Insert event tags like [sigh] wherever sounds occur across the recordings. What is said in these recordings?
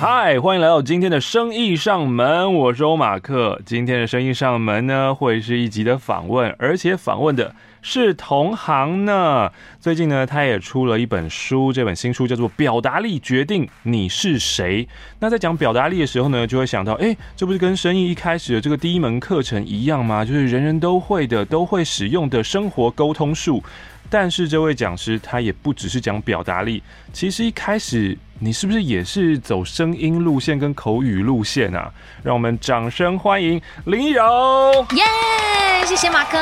嗨，欢迎来到今天的生意上门，我是欧马克。今天的生意上门呢，会是一集的访问，而且访问的是同行呢。最近呢，他也出了一本书，这本新书叫做《表达力决定你是谁》。那在讲表达力的时候呢，就会想到，哎，这不是跟生意一开始的这个第一门课程一样吗？就是人人都会的、都会使用的生活沟通术。但是这位讲师他也不只是讲表达力，其实一开始你是不是也是走声音路线跟口语路线啊？让我们掌声欢迎林依柔！耶，yeah, 谢谢马克。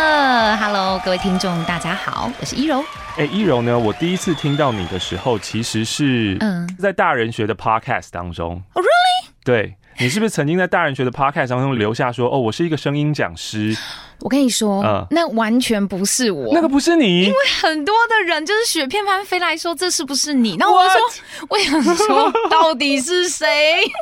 Hello，各位听众，大家好，我是依柔。哎，依柔呢？我第一次听到你的时候，其实是嗯，在大人学的 Podcast 当中。Oh, really？对。你是不是曾经在大人学的 podcast 当中留下说，哦，我是一个声音讲师？我跟你说，嗯，那完全不是我，那个不是你，因为很多的人就是雪片般飞来说，这是不是你？那我就说?我想说，到底是谁？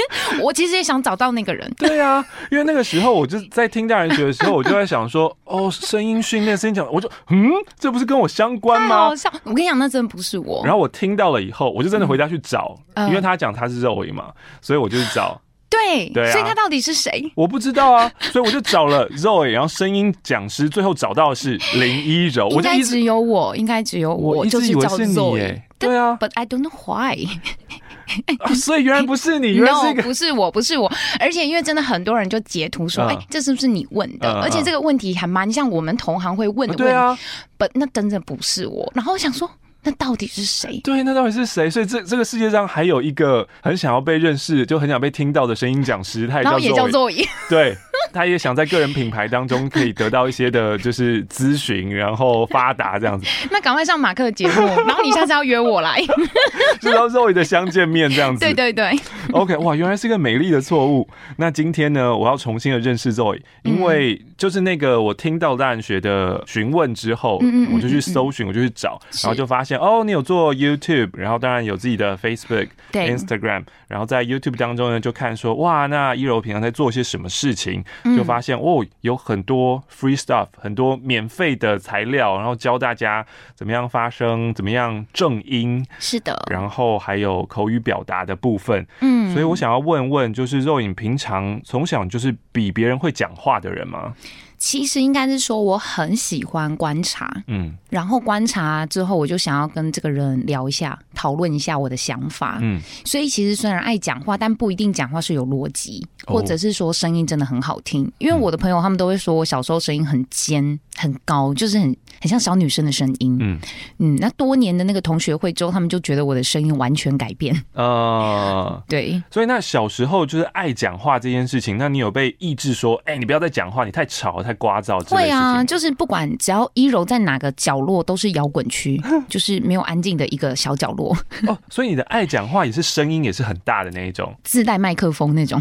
[laughs] 我其实也想找到那个人。对啊，因为那个时候我就在听大人学的时候，我就在想说，[laughs] 哦，声音训练、声音讲，我就嗯，这不是跟我相关吗？好像我跟你讲，那真的不是我。然后我听到了以后，我就真的回家去找，嗯、因为他讲他是肉尾嘛，所以我就去找。对，对啊，所以他到底是谁？我不知道啊，[laughs] 所以我就找了 Zoe，然后声音讲师，最后找到的是林一柔。[laughs] 应该只有我，应该只有我，我一直以为是你耶。对啊，But I don't know why。[laughs] 啊，所以原来不是你，原来是 no, 不是我，不是我。而且因为真的很多人就截图说，哎、uh, 欸，这是不是你问的？Uh, uh, 而且这个问题还蛮像我们同行会问的问题。Uh, 对啊，But 那真的不是我。然后我想说。那到底是谁？对，那到底是谁？所以这这个世界上还有一个很想要被认识，就很想被听到的声音讲师，他也叫 Zoe，也叫 Zoe。对，[laughs] 他也想在个人品牌当中可以得到一些的，就是咨询，然后发达这样子。[laughs] 那赶快上马克的节目，然后你下次要约我来，知道 Zoe 的相见面这样子。[laughs] 对对对。OK，哇，原来是一个美丽的错误。那今天呢，我要重新的认识 Zoe，因为就是那个我听到大人学的询问之后，嗯嗯，我就去搜寻，我就去找，然后就发现。哦，你有做 YouTube，然后当然有自己的 Facebook、对 Instagram，然后在 YouTube 当中呢，就看说哇，那一柔平常在做些什么事情，就发现、嗯、哦，有很多 free stuff，很多免费的材料，然后教大家怎么样发声，怎么样正音，是的，然后还有口语表达的部分，嗯，所以我想要问问，就是肉影平常从小就是比别人会讲话的人吗？其实应该是说我很喜欢观察，嗯，然后观察之后，我就想要跟这个人聊一下，讨论一下我的想法，嗯，所以其实虽然爱讲话，但不一定讲话是有逻辑，或者是说声音真的很好听。因为我的朋友他们都会说我小时候声音很尖很高，就是很很像小女生的声音，嗯嗯。那多年的那个同学会之后，他们就觉得我的声音完全改变，呃，[laughs] 对。所以那小时候就是爱讲话这件事情，那你有被抑制说，哎，你不要再讲话，你太吵。太聒噪，会啊，就是不管只要一柔在哪个角落，都是摇滚区，[laughs] 就是没有安静的一个小角落。哦，所以你的爱讲话也是声音也是很大的那一种，自带麦克风那种。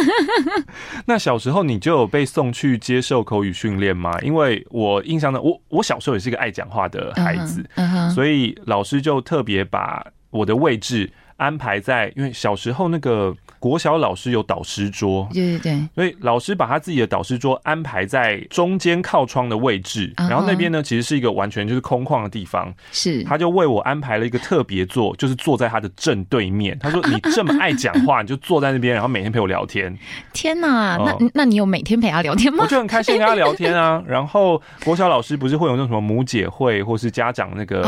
[laughs] 那小时候你就有被送去接受口语训练吗？因为我印象的，我我小时候也是一个爱讲话的孩子，uh huh, uh huh. 所以老师就特别把我的位置安排在，因为小时候那个。国小老师有导师桌，对对对，所以老师把他自己的导师桌安排在中间靠窗的位置，然后那边呢其实是一个完全就是空旷的地方，是，他就为我安排了一个特别座，就是坐在他的正对面。[laughs] 他说：“你这么爱讲话，你就坐在那边，然后每天陪我聊天。”天哪，那那你有每天陪他聊天吗？我就很开心跟他聊天啊。[laughs] 然后国小老师不是会有那种什么母姐会或是家长那个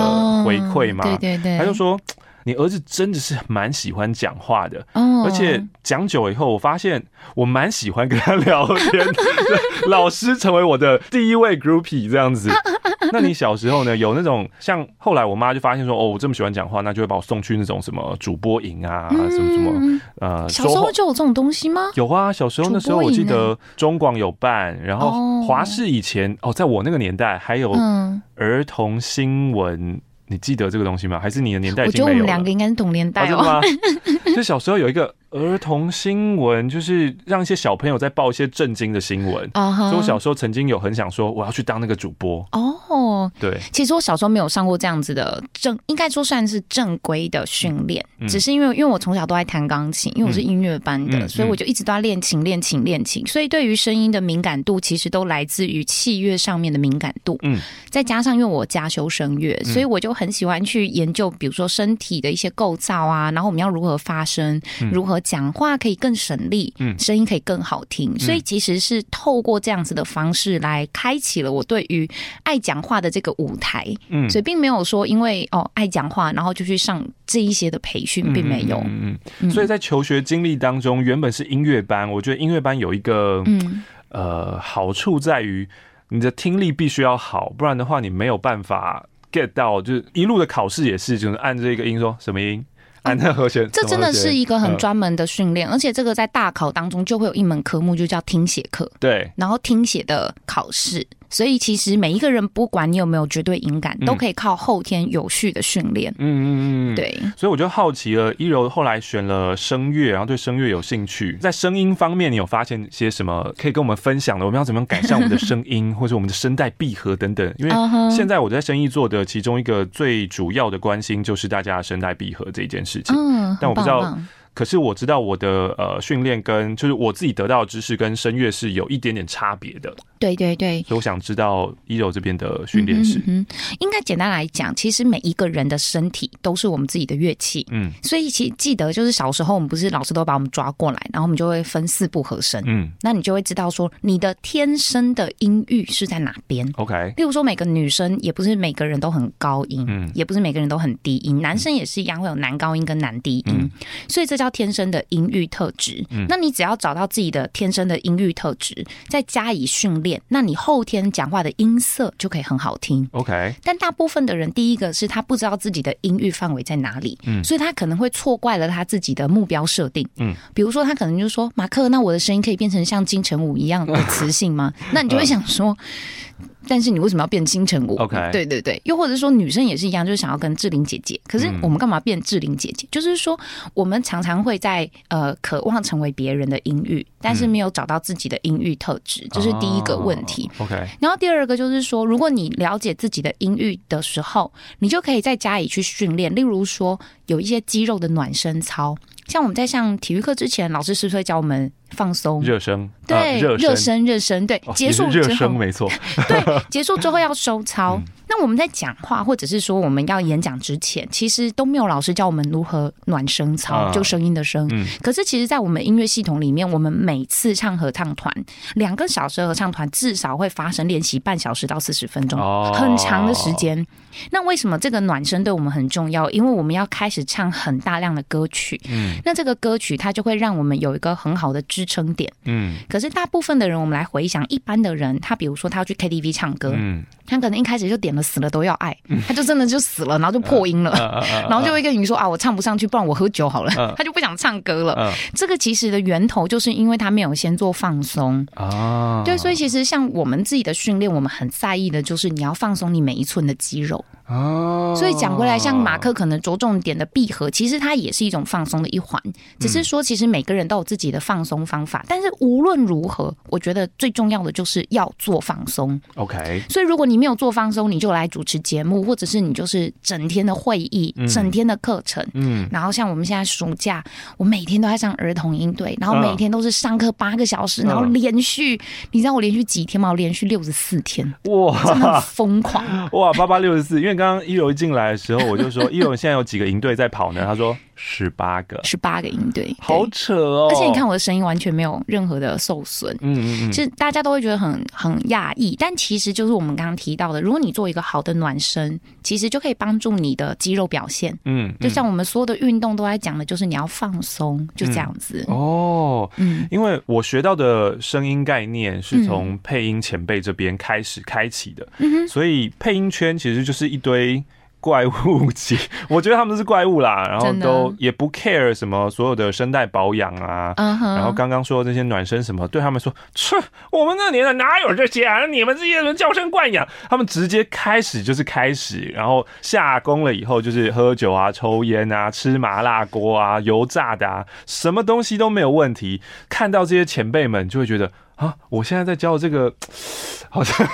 回馈吗？对对对，他就说。你儿子真的是蛮喜欢讲话的，而且讲久以后，我发现我蛮喜欢跟他聊天。[laughs] 老师成为我的第一位 groupie 这样子。[laughs] 那你小时候呢？有那种像后来我妈就发现说，哦，我这么喜欢讲话，那就会把我送去那种什么主播营啊，什么什么呃。小时候就有这种东西吗？有啊，小时候那时候我记得中广有办，然后华视以前哦，在我那个年代还有儿童新闻。你记得这个东西吗？还是你的年代已经没有？我觉得我们两个应该是同年代哦。啊、真的吗？[laughs] 就小时候有一个儿童新闻，就是让一些小朋友在报一些震惊的新闻。Uh huh. 所以我小时候曾经有很想说，我要去当那个主播。哦，哦，对，其实我小时候没有上过这样子的正，应该说算是正规的训练，嗯、只是因为因为我从小都爱弹钢琴，因为我是音乐班的，嗯、所以我就一直都要练琴、练琴、练琴，所以对于声音的敏感度，其实都来自于器乐上面的敏感度。嗯，再加上因为我家修声乐，所以我就很喜欢去研究，比如说身体的一些构造啊，然后我们要如何发声，嗯、如何讲话可以更省力，嗯，声音可以更好听，所以其实是透过这样子的方式来开启了我对于爱讲话的这个舞台，嗯，所以并没有说因为哦爱讲话，然后就去上这一些的培训，并没有，嗯。嗯，所以在求学经历当中，原本是音乐班，我觉得音乐班有一个嗯。呃好处在于你的听力必须要好，不然的话你没有办法 get 到，就是一路的考试也是，就是按这个音说什么音。[laughs] 按那和弦，这真的是一个很专门的训练，而且这个在大考当中就会有一门科目，就叫听写课。对，然后听写的考试。所以其实每一个人，不管你有没有绝对音感，都可以靠后天有序的训练。嗯嗯嗯，对。所以我就好奇了，一柔后来选了声乐，然后对声乐有兴趣，在声音方面，你有发现些什么可以跟我们分享的？我们要怎么样改善我们的声音，[laughs] 或者我们的声带闭合等等？因为现在我在生意做的其中一个最主要的关心就是大家的声带闭合这一件事情。嗯，但我不知道。可是我知道我的呃训练跟就是我自己得到的知识跟声乐是有一点点差别的。对对对，所以我想知道一柔这边的训练是。嗯，应该简单来讲，其实每一个人的身体都是我们自己的乐器。嗯，所以其记得就是小时候我们不是老师都把我们抓过来，然后我们就会分四部和声。嗯，那你就会知道说你的天生的音域是在哪边。OK，例如说每个女生也不是每个人都很高音，嗯，也不是每个人都很低音，男生也是一样会有男高音跟男低音，所以这叫天生的音域特质。嗯，那你只要找到自己的天生的音域特质，再加以训练，那你后天讲话的音色就可以很好听。OK，但大部分的人，第一个是他不知道自己的音域范围在哪里，嗯，所以他可能会错怪了他自己的目标设定。嗯，比如说他可能就说：“马克，那我的声音可以变成像金城武一样的磁性吗？” [laughs] 那你就会想说。但是你为什么要变金城武？OK，对对对，又或者说女生也是一样，就是想要跟志玲姐姐。可是我们干嘛变志玲姐姐？嗯、就是说我们常常会在呃渴望成为别人的音域，但是没有找到自己的音域特质，这、嗯、是第一个问题。Oh, OK，然后第二个就是说，如果你了解自己的音域的时候，你就可以再加以去训练。例如说，有一些肌肉的暖身操，像我们在上体育课之前，老师是不是会教我们？放松，热身，对，热身，热身，对，结束之后，热身没错，[laughs] 对，结束之后要收操。嗯那我们在讲话，或者是说我们要演讲之前，其实都没有老师教我们如何暖声操，就声音的声。嗯。可是其实，在我们音乐系统里面，我们每次唱合唱团，两个小时合唱团至少会发生练习半小时到四十分钟，很长的时间。那为什么这个暖声对我们很重要？因为我们要开始唱很大量的歌曲。嗯。那这个歌曲它就会让我们有一个很好的支撑点。嗯。可是大部分的人，我们来回想，一般的人，他比如说他要去 KTV 唱歌，嗯，他可能一开始就点了。死了都要爱，他就真的就死了，然后就破音了，然后就会跟你说啊，我唱不上去，不然我喝酒好了。他就不想唱歌了。这个其实的源头就是因为他没有先做放松啊。对，所以其实像我们自己的训练，我们很在意的就是你要放松你每一寸的肌肉。哦，所以讲回来，像马克可能着重点的闭合，其实它也是一种放松的一环。只是说，其实每个人都有自己的放松方法。但是无论如何，我觉得最重要的就是要做放松。OK。所以如果你没有做放松，你就来主持节目，或者是你就是整天的会议、整天的课程。嗯。然后像我们现在暑假，我每天都在上儿童营队，然后每天都是上课八个小时，然后连续，你知道我连续几天吗？我连续六十四天。哇，真的疯狂。哇，八八六十四，因为。刚刚一柔一进来的时候，我就说：“ [laughs] 一柔现在有几个营队在跑呢？”他说。十八个，十八个音对，好扯哦！而且你看我的声音完全没有任何的受损，嗯嗯嗯，其实大家都会觉得很很讶异，但其实就是我们刚刚提到的，如果你做一个好的暖身，其实就可以帮助你的肌肉表现，嗯，嗯，就像我们所有的运动都在讲的，就是你要放松，就这样子、嗯、哦，嗯，因为我学到的声音概念是从配音前辈这边开始开启的，嗯哼，所以配音圈其实就是一堆。怪物级，我觉得他们是怪物啦，[laughs] 然后都也不 care 什么所有的声带保养啊，然后刚刚说的这些暖身什么，对他们说，切，我们那年代哪有这些啊？你们这些人娇生惯养，他们直接开始就是开始，然后下工了以后就是喝酒啊、抽烟啊、吃麻辣锅啊、油炸的啊，什么东西都没有问题。看到这些前辈们就会觉得。啊，我现在在教这个，[sniffs] 好像。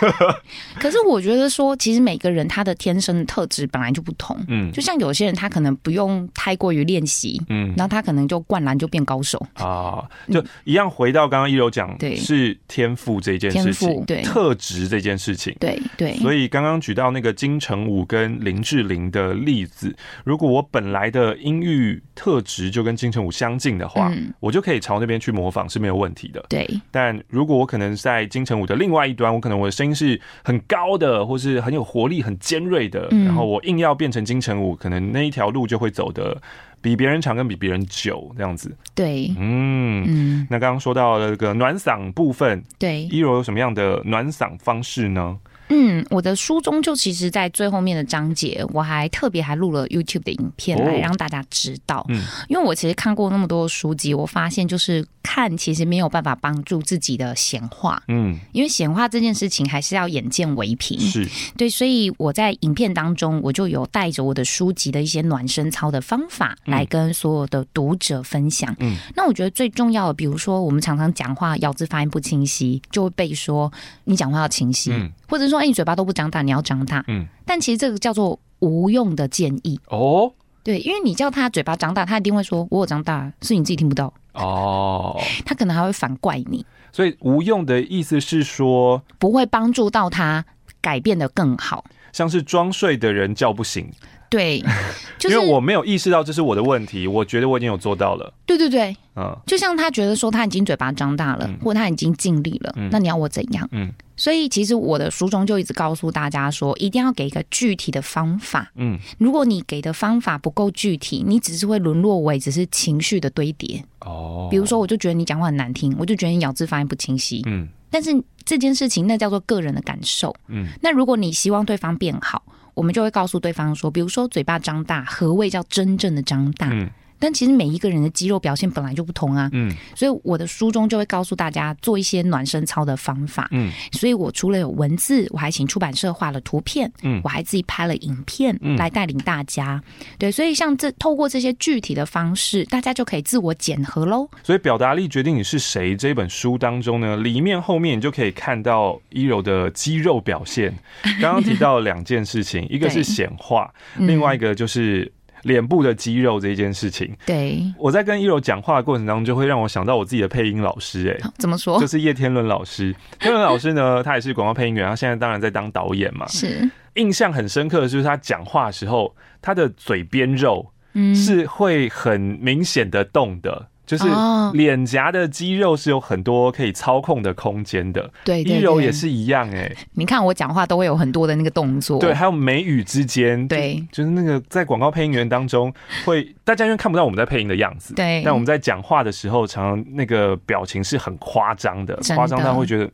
可是我觉得说，其实每个人他的天生的特质本来就不同。嗯，就像有些人他可能不用太过于练习，嗯，然后他可能就灌篮就变高手啊。就一样回到刚刚一柔讲，对，是天赋这件事情，对，特质这件事情，对对。所以刚刚举到那个金城武跟林志玲的例子，如果我本来的音域特质就跟金城武相近的话，嗯，我就可以朝那边去模仿是没有问题的。对，但如果我可能在金城武的另外一端，我可能我的声音是很高的，或是很有活力、很尖锐的，然后我硬要变成金城武，可能那一条路就会走的比别人长，跟比别人久，这样子。对，嗯嗯。那刚刚说到了这个暖嗓部分，对，一柔有什么样的暖嗓方式呢？嗯，我的书中就其实，在最后面的章节，我还特别还录了 YouTube 的影片来让大家知道。嗯，因为我其实看过那么多书籍，我发现就是看其实没有办法帮助自己的显化。嗯，因为显化这件事情还是要眼见为凭。是，对，所以我在影片当中，我就有带着我的书籍的一些暖身操的方法来跟所有的读者分享。嗯，那我觉得最重要的，比如说我们常常讲话咬字发音不清晰，就会被说你讲话要清晰，嗯、或者说。哎，你嘴巴都不长大，你要长大。嗯，但其实这个叫做无用的建议哦。对，因为你叫他嘴巴长大，他一定会说：“我有长大，是你自己听不到。”哦，他可能还会反怪你。所以无用的意思是说，不会帮助到他改变的更好，像是装睡的人叫不醒。对，[laughs] 就是因为我没有意识到这是我的问题，我觉得我已经有做到了。对对对，嗯，就像他觉得说他已经嘴巴张大了，嗯、或他已经尽力了，嗯、那你要我怎样？嗯，所以其实我的书中就一直告诉大家说，一定要给一个具体的方法。嗯，如果你给的方法不够具体，你只是会沦落为只是情绪的堆叠。哦，比如说，我就觉得你讲话很难听，我就觉得你咬字发音不清晰。嗯，但是这件事情那叫做个人的感受。嗯，那如果你希望对方变好。我们就会告诉对方说，比如说嘴巴张大，何谓叫真正的张大？但其实每一个人的肌肉表现本来就不同啊，嗯，所以我的书中就会告诉大家做一些暖身操的方法，嗯，所以我除了有文字，我还请出版社画了图片，嗯，我还自己拍了影片来带领大家，嗯、对，所以像这透过这些具体的方式，大家就可以自我检核喽。所以表达力决定你是谁这本书当中呢，里面后面你就可以看到一柔的肌肉表现。刚刚提到两件事情，[laughs] 一个是显化，另外一个就是。脸部的肌肉这一件事情，对，我在跟一柔讲话的过程当中，就会让我想到我自己的配音老师，哎，怎么说？就是叶天伦老师。[laughs] 天伦老师呢，他也是广告配音员，他现在当然在当导演嘛。是，印象很深刻的就是他讲话的时候，他的嘴边肉是会很明显的动的。就是脸颊的肌肉是有很多可以操控的空间的，对，依柔也是一样哎、欸。你看我讲话都会有很多的那个动作，对，还有眉宇之间，对，就是那个在广告配音员当中会，大家因为看不到我们在配音的样子，对，但我们在讲话的时候，常常那个表情是很夸张的，夸张到会觉得。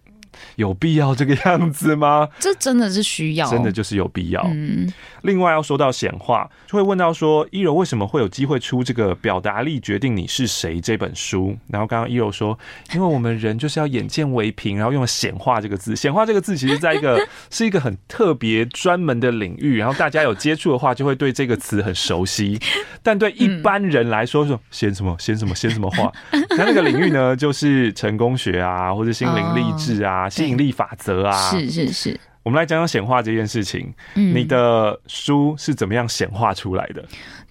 有必要这个样子吗？[laughs] 这真的是需要，真的就是有必要。嗯，另外要说到显化，就会问到说，一柔为什么会有机会出这个《表达力决定你是谁》这本书？然后刚刚一柔说，因为我们人就是要眼见为凭，然后用了“显化”这个字。显化这个字，其实在一个 [laughs] 是一个很特别专门的领域，然后大家有接触的话，就会对这个词很熟悉。但对一般人来说，说显什么显什么显什么话，[laughs] 那那个领域呢，就是成功学啊，或者心灵励志啊。吸引力法则啊，是是是，我们来讲讲显化这件事情。嗯，你的书是怎么样显化出来的？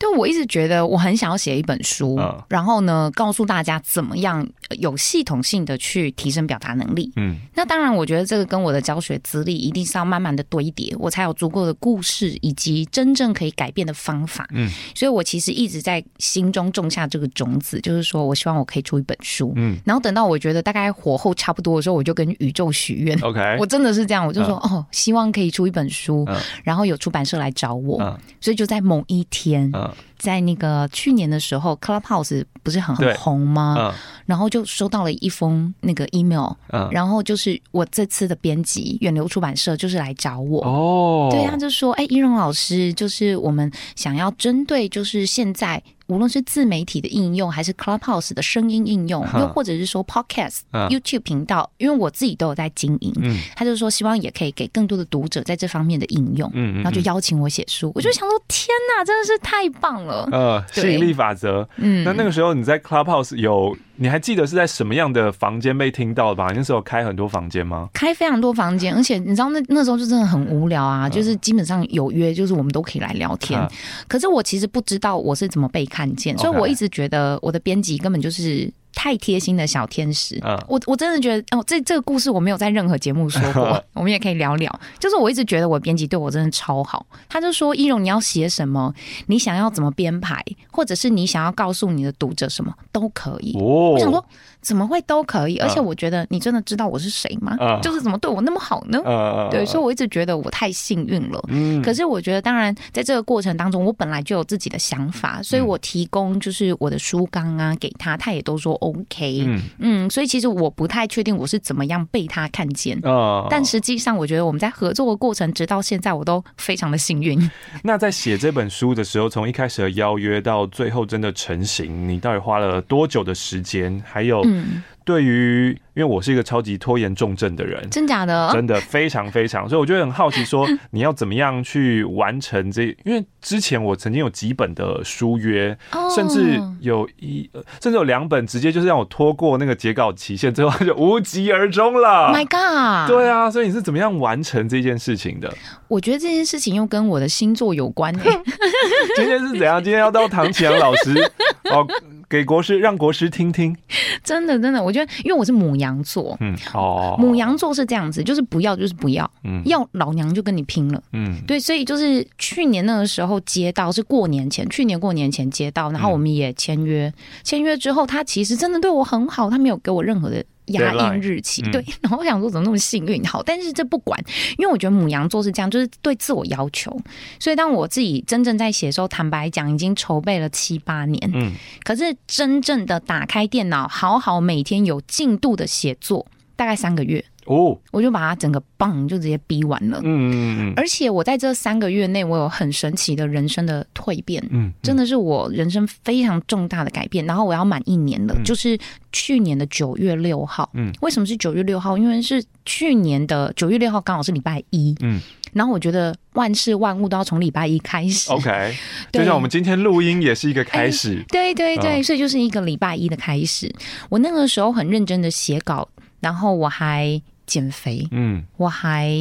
对，我一直觉得我很想要写一本书，嗯、然后呢，告诉大家怎么样有系统性的去提升表达能力。嗯，那当然，我觉得这个跟我的教学资历一定是要慢慢的堆叠，我才有足够的故事以及真正可以改变的方法。嗯，所以我其实一直在心中种下这个种子，就是说我希望我可以出一本书。嗯，然后等到我觉得大概火候差不多的时候，我就跟宇宙许愿。OK，我真的是这样，我就说、嗯、哦，希望可以出一本书，嗯、然后有出版社来找我。嗯、所以就在某一天。嗯在那个去年的时候，Clubhouse 不是很红吗？嗯、然后就收到了一封那个 email，嗯、然后就是我这次的编辑远流出版社就是来找我。哦，对，他就说，哎，一荣老师，就是我们想要针对就是现在。无论是自媒体的应用，还是 Clubhouse 的声音应用，又或者是说 Podcast、YouTube 频道，因为我自己都有在经营，他就说希望也可以给更多的读者在这方面的应用，然后就邀请我写书，我就想说天哪，真的是太棒了！呃，吸引力法则，嗯，那那个时候你在 Clubhouse 有。你还记得是在什么样的房间被听到的吧？那时候开很多房间吗？开非常多房间，而且你知道那那时候就真的很无聊啊，就是基本上有约，就是我们都可以来聊天。嗯、可是我其实不知道我是怎么被看见，所以我一直觉得我的编辑根本就是。太贴心的小天使，嗯、我我真的觉得哦，这这个故事我没有在任何节目说过，[laughs] 我们也可以聊聊。就是我一直觉得我编辑对我真的超好，他就说：“一荣，你要写什么？你想要怎么编排，或者是你想要告诉你的读者什么都可以。哦”我想说。怎么会都可以？而且我觉得你真的知道我是谁吗？嗯、就是怎么对我那么好呢？嗯、对，所以我一直觉得我太幸运了。嗯、可是我觉得，当然在这个过程当中，我本来就有自己的想法，所以我提供就是我的书纲啊给他，他也都说 OK。嗯，嗯，所以其实我不太确定我是怎么样被他看见。嗯、但实际上，我觉得我们在合作的过程，直到现在，我都非常的幸运。那在写这本书的时候，从一开始的邀约到最后真的成型，你到底花了多久的时间？还有？嗯，对于，因为我是一个超级拖延重症的人，真假的，真的非常非常，所以我就很好奇，说 [laughs] 你要怎么样去完成这？因为之前我曾经有几本的书约，甚至有一，甚至有两本直接就是让我拖过那个截稿期限，最后就无疾而终了。My God！对啊，所以你是怎么样完成这件事情的？我觉得这件事情又跟我的星座有关。[laughs] 今天是怎样？今天要到唐启阳老师哦。给国师，让国师听听。[laughs] 真的，真的，我觉得，因为我是母羊座，嗯，哦，母羊座是这样子，就是不要，就是不要，嗯，要老娘就跟你拼了，嗯，对，所以就是去年那个时候接到，是过年前，去年过年前接到，然后我们也签约，签约之后，他其实真的对我很好，他没有给我任何的。压印日期对，对，然后我想说怎么那么幸运好，但是这不管，因为我觉得母羊座是这样，就是对自我要求，所以当我自己真正在写的时候，坦白讲已经筹备了七八年，嗯，可是真正的打开电脑，好好每天有进度的写作，大概三个月。哦，我就把它整个棒就直接逼完了。嗯嗯嗯。而且我在这三个月内，我有很神奇的人生的蜕变。嗯，真的是我人生非常重大的改变。然后我要满一年了，就是去年的九月六号。嗯，为什么是九月六号？因为是去年的九月六号刚好是礼拜一。嗯，然后我觉得万事万物都要从礼拜一开始。OK，[laughs] 就像我们今天录音也是一个开始。对对对，所以就是一个礼拜一的开始。我那个时候很认真的写稿，然后我还。减肥，嗯，我还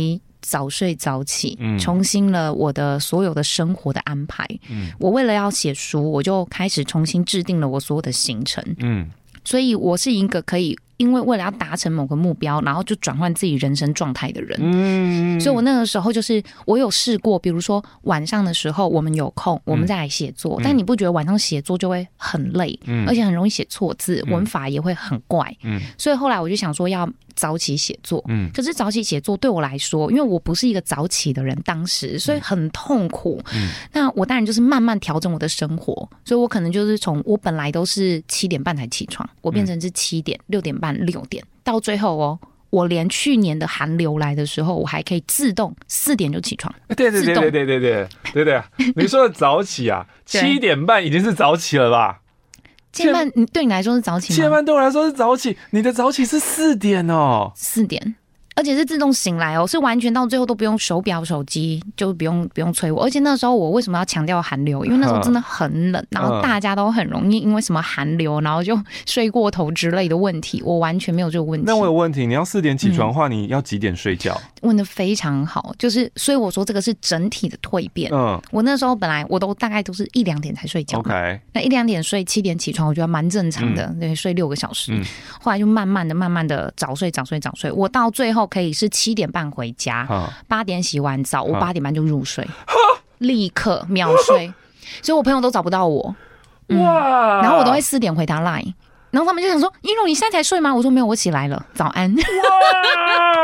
早睡早起，嗯，重新了我的所有的生活的安排，嗯，我为了要写书，我就开始重新制定了我所有的行程，嗯，所以我是一个可以。因为为了要达成某个目标，然后就转换自己人生状态的人，嗯，所以我那个时候就是我有试过，比如说晚上的时候我们有空，我们再来写作，但你不觉得晚上写作就会很累，嗯，而且很容易写错字，文法也会很怪，嗯，所以后来我就想说要早起写作，嗯，可是早起写作对我来说，因为我不是一个早起的人，当时所以很痛苦，嗯，那我当然就是慢慢调整我的生活，所以我可能就是从我本来都是七点半才起床，我变成是七点六点半。六点到最后哦，我连去年的寒流来的时候，我还可以自动四点就起床。[laughs] 对对对对对对对对你说的早起啊，[laughs] 七点半已经是早起了吧？七点半，你对你来说是早起吗？七点半对我来说是早起，你的早起是四点哦，四点。而且是自动醒来哦，是完全到最后都不用手表、手机，就不用不用催我。而且那时候我为什么要强调寒流？因为那时候真的很冷，然后 [laughs] 大家都很容易因为什么寒流，然后就睡过头之类的问题。我完全没有这个问题。那我有问题，你要四点起床的话，你要几点睡觉？嗯、问的非常好，就是所以我说这个是整体的蜕变。嗯，我那时候本来我都大概都是一两点才睡觉。OK，那一两点睡，七点起床，我觉得蛮正常的。嗯、对，睡六个小时。嗯、后来就慢慢的、慢慢的早睡、早睡、早睡，我到最后可以是七点。半回家，八点洗完澡，我八点半就入睡，立刻秒睡，所以我朋友都找不到我。哇！然后我都会四点回他 line。然后他们就想说：“一柔，你现在才睡吗？”我说：“没有，我起来了，早安。”哇！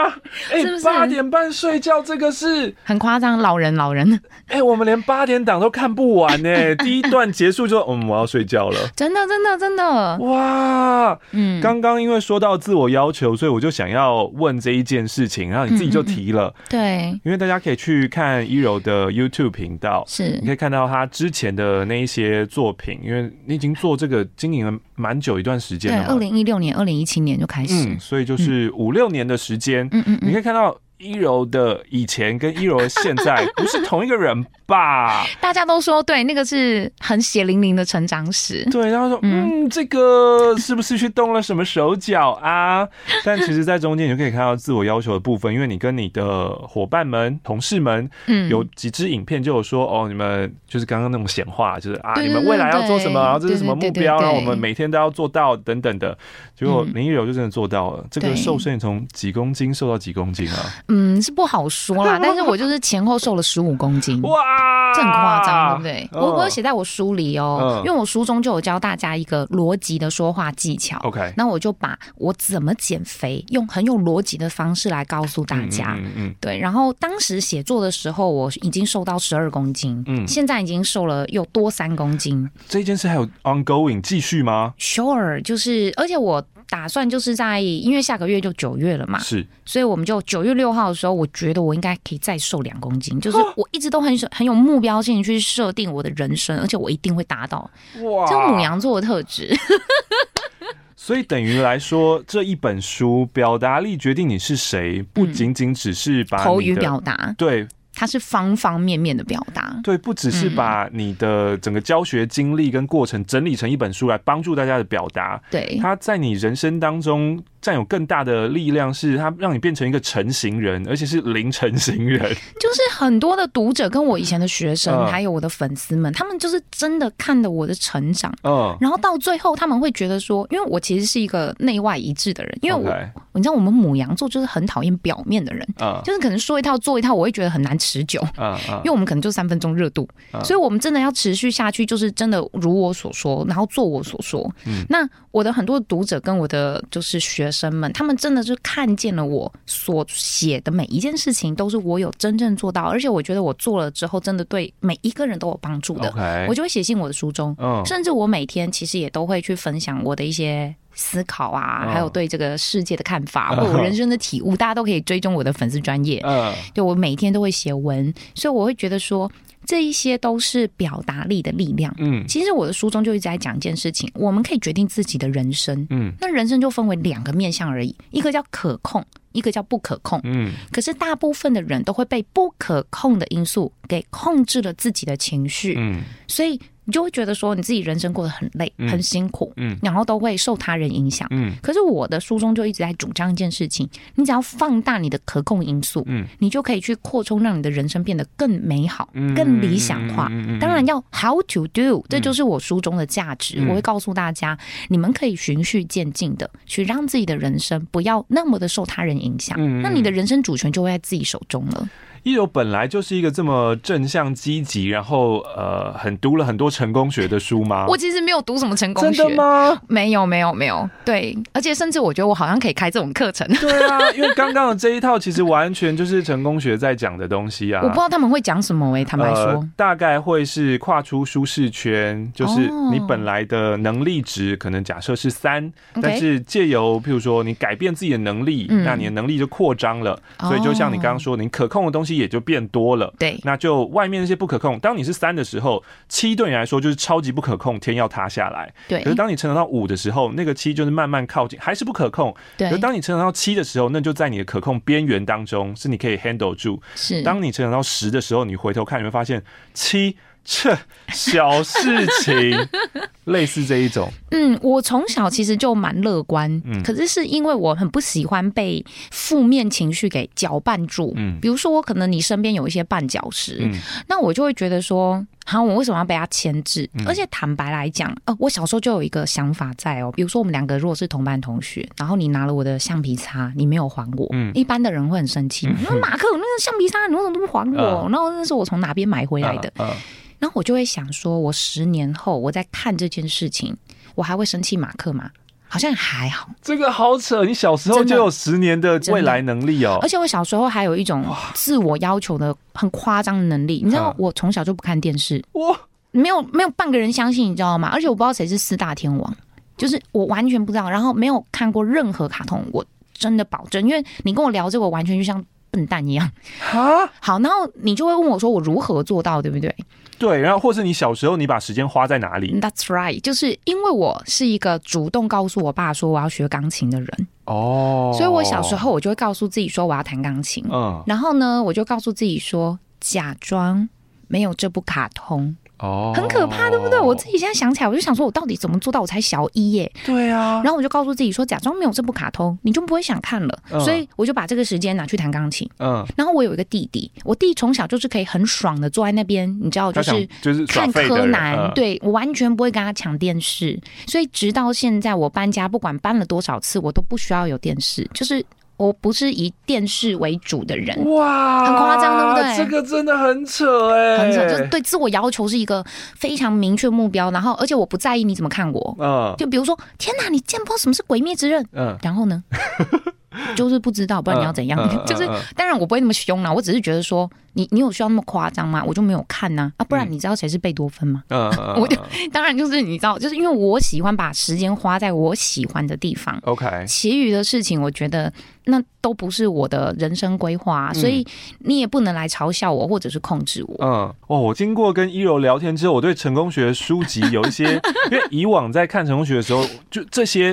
[laughs] 哎，是不是八点半睡觉？这个是很夸张，老人老人。[laughs] 哎，我们连八点档都看不完呢。第一段结束就嗯，我要睡觉了。[laughs] 真的，真的，真的。哇！嗯，刚刚因为说到自我要求，所以我就想要问这一件事情，然后你自己就提了。对，因为大家可以去看一柔的 YouTube 频道，是你可以看到他之前的那一些作品，因为你已经做这个经营了蛮久一段时间了，对，二零一六年、二零一七年就开始，嗯，所以就是五六年的时间，嗯嗯，你可以看到依柔的以前跟一柔的现在不是同一个人吧？[laughs] 大家都说对，那个是很血淋淋的成长史。对，然后说嗯，嗯，这个是不是去动了什么手脚啊？但其实，在中间你就可以看到自我要求的部分，因为你跟你的伙伴们、同事们，嗯，有几支影片就有说哦，你们就是刚刚那种显化，就是啊，你们未来要做什么，然后这是什么目标，然后我们每天都要做到等等的。结果林一柔就真的做到了，这个瘦身从几公斤瘦到几公斤啊？嗯，是不好说啦，[laughs] 但是我就是前后瘦了十五公斤，哇，这很夸张，对不对？我我有写在我书里哦，因为我书中就有教大家一个逻辑的说话技巧。OK，那我就把我怎么减肥用很有逻辑的方式来告诉大家。嗯嗯，对。然后当时写作的时候，我已经瘦到十二公斤，嗯，现在已经瘦了又多三公斤。这件事还有 ongoing 继续吗？Sure，就是而且我。打算就是在，因为下个月就九月了嘛，是，所以我们就九月六号的时候，我觉得我应该可以再瘦两公斤，就是我一直都很很有目标性去设定我的人生，而且我一定会达到。哇，这母羊座的特质。[laughs] 所以等于来说，这一本书表达力决定你是谁，不仅仅只是把口语表达，对。它是方方面面的表达，对，不只是把你的整个教学经历跟过程整理成一本书来帮助大家的表达，对，它在你人生当中。占有更大的力量，是它让你变成一个成型人，而且是零成型人。[laughs] 就是很多的读者跟我以前的学生，嗯、还有我的粉丝们，他们就是真的看的我的成长。嗯，然后到最后他们会觉得说，因为我其实是一个内外一致的人，因为我你知道我们母羊座就是很讨厌表面的人，嗯，就是可能说一套做一套，我会觉得很难持久。嗯嗯，因为我们可能就三分钟热度，嗯，所以我们真的要持续下去，就是真的如我所说，然后做我所说。嗯，那我的很多读者跟我的就是学生们，他们真的是看见了我所写的每一件事情，都是我有真正做到，而且我觉得我做了之后，真的对每一个人都有帮助的。我就会写进我的书中，甚至我每天其实也都会去分享我的一些思考啊，还有对这个世界的看法，[laughs] 或我人生的体悟，大家都可以追踪我的粉丝专页。嗯，对我每天都会写文，所以我会觉得说。这一些都是表达力的力量。嗯，其实我的书中就一直在讲一件事情：我们可以决定自己的人生。嗯，那人生就分为两个面向而已，一个叫可控，一个叫不可控。嗯，可是大部分的人都会被不可控的因素给控制了自己的情绪。嗯，所以。你就会觉得说你自己人生过得很累，嗯、很辛苦，嗯，然后都会受他人影响，嗯。可是我的书中就一直在主张一件事情：你只要放大你的可控因素，嗯，你就可以去扩充，让你的人生变得更美好、嗯、更理想化。当然要 how to do，这就是我书中的价值。嗯、我会告诉大家，你们可以循序渐进的去让自己的人生不要那么的受他人影响，嗯、那你的人生主权就会在自己手中了。依柔本来就是一个这么正向积极，然后呃，很读了很多成功学的书吗？我其实没有读什么成功学，真的吗？没有，没有，没有。对，而且甚至我觉得我好像可以开这种课程。对啊，因为刚刚的这一套其实完全就是成功学在讲的东西啊。我不知道他们会讲什么诶、欸，坦白说、呃，大概会是跨出舒适圈，就是你本来的能力值可能假设是三、哦，但是借由譬如说你改变自己的能力，嗯、那你的能力就扩张了，所以就像你刚刚说，你可控的东西也就变多了。了，对，那就外面那些不可控。当你是三的时候，七对你来说就是超级不可控，天要塌下来。对，可是当你成长到五的时候，那个七就是慢慢靠近，还是不可控。对，可是当你成长到七的时候，那就在你的可控边缘当中，是你可以 handle 住。是，当你成长到十的时候，你回头看，你会发现七。这小事情，[laughs] 类似这一种。嗯，我从小其实就蛮乐观，嗯，可是是因为我很不喜欢被负面情绪给搅拌住。嗯，比如说我可能你身边有一些绊脚石，嗯，那我就会觉得说，好，我为什么要被他牵制？嗯，而且坦白来讲，呃，我小时候就有一个想法在哦，比如说我们两个如果是同班同学，然后你拿了我的橡皮擦，你没有还我，嗯，一般的人会很生气，马克，那个橡皮擦你为什么都不还我？呃，[laughs] 然后那是我从哪边买回来的？呃呃然后我就会想说，我十年后我在看这件事情，我还会生气马克吗？好像还好。这个好扯，你小时候就有十年的未来能力哦。而且我小时候还有一种自我要求的很夸张的能力。你知道，我从小就不看电视，哇，没有没有半个人相信，你知道吗？而且我不知道谁是四大天王，就是我完全不知道。然后没有看过任何卡通，我真的保证，因为你跟我聊这个，完全就像笨蛋一样啊。好，然后你就会问我说，我如何做到，对不对？对，然后或是你小时候你把时间花在哪里？That's right，就是因为我是一个主动告诉我爸说我要学钢琴的人。哦，所以我小时候我就会告诉自己说我要弹钢琴，嗯，然后呢，我就告诉自己说假装没有这部卡通。哦，很可怕，对不对？我自己现在想起来，我就想说，我到底怎么做到？我才小一耶。对啊。然后我就告诉自己说，假装没有这部卡通，你就不会想看了。嗯、所以我就把这个时间拿去弹钢琴。嗯。然后我有一个弟弟，我弟从小就是可以很爽的坐在那边，你知道，就是就是看柯南。嗯、对，我完全不会跟他抢电视，所以直到现在我搬家，不管搬了多少次，我都不需要有电视，就是。我不是以电视为主的人，哇，很夸张，对不对？这个真的很扯哎，很扯，就是对自我要求是一个非常明确目标，然后而且我不在意你怎么看我，嗯，就比如说，天哪，你见不到什么是鬼灭之刃，嗯，然后呢？[laughs] [laughs] 就是不知道，不然你要怎样。嗯 [laughs] 嗯、就是当然我不会那么凶啦，我只是觉得说，你你有需要那么夸张吗？我就没有看呐啊，啊，不然你知道谁是贝多芬吗？嗯，[laughs] 我就当然就是你知道，就是因为我喜欢把时间花在我喜欢的地方。OK，其余的事情我觉得那都不是我的人生规划，所以你也不能来嘲笑我或者是控制我。嗯，哦，我经过跟一柔聊天之后，我对成功学书籍有一些，因为以往在看成功学的时候，就这些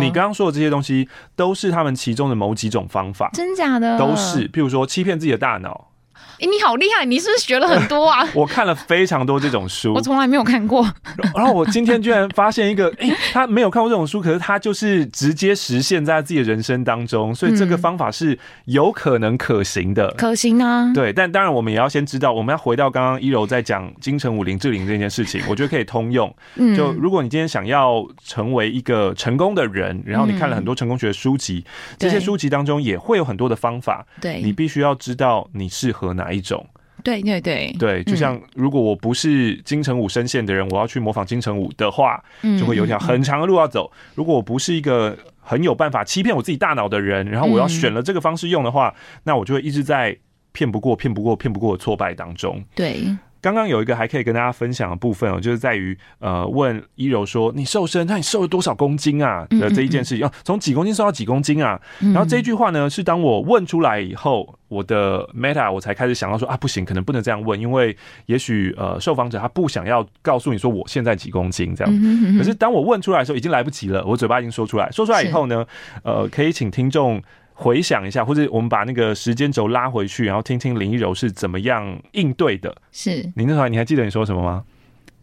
你刚刚说的这些东西都是他们其中的某几种方法，真假的都是，譬如说欺骗自己的大脑。哎，你好厉害！你是不是学了很多啊？[laughs] 我看了非常多这种书，我从来没有看过。然后我今天居然发现一个，哎，他没有看过这种书，可是他就是直接实现在自己的人生当中，所以这个方法是有可能可行的，可行啊。对，但当然我们也要先知道，我们要回到刚刚一柔在讲金城武林志玲这件事情，我觉得可以通用。就如果你今天想要成为一个成功的人，然后你看了很多成功学的书籍，这些书籍当中也会有很多的方法，对，你必须要知道你适合哪一种？对对对对，就像如果我不是金城武声线的人，我要去模仿金城武的话，就会有一条很长的路要走。如果我不是一个很有办法欺骗我自己大脑的人，然后我要选了这个方式用的话，那我就会一直在骗不过、骗不过、骗不过的挫败当中。对。刚刚有一个还可以跟大家分享的部分哦，就是在于呃，问一柔说，你瘦身，那你瘦了多少公斤啊？的这一件事情，要从几公斤瘦到几公斤啊？然后这一句话呢，是当我问出来以后，我的 Meta 我才开始想到说啊，不行，可能不能这样问，因为也许呃，受访者他不想要告诉你说我现在几公斤这样。可是当我问出来的时候，已经来不及了，我嘴巴已经说出来，说出来以后呢，呃，可以请听众。回想一下，或者我们把那个时间轴拉回去，然后听听林一柔是怎么样应对的。是，你那时候你还记得你说什么吗？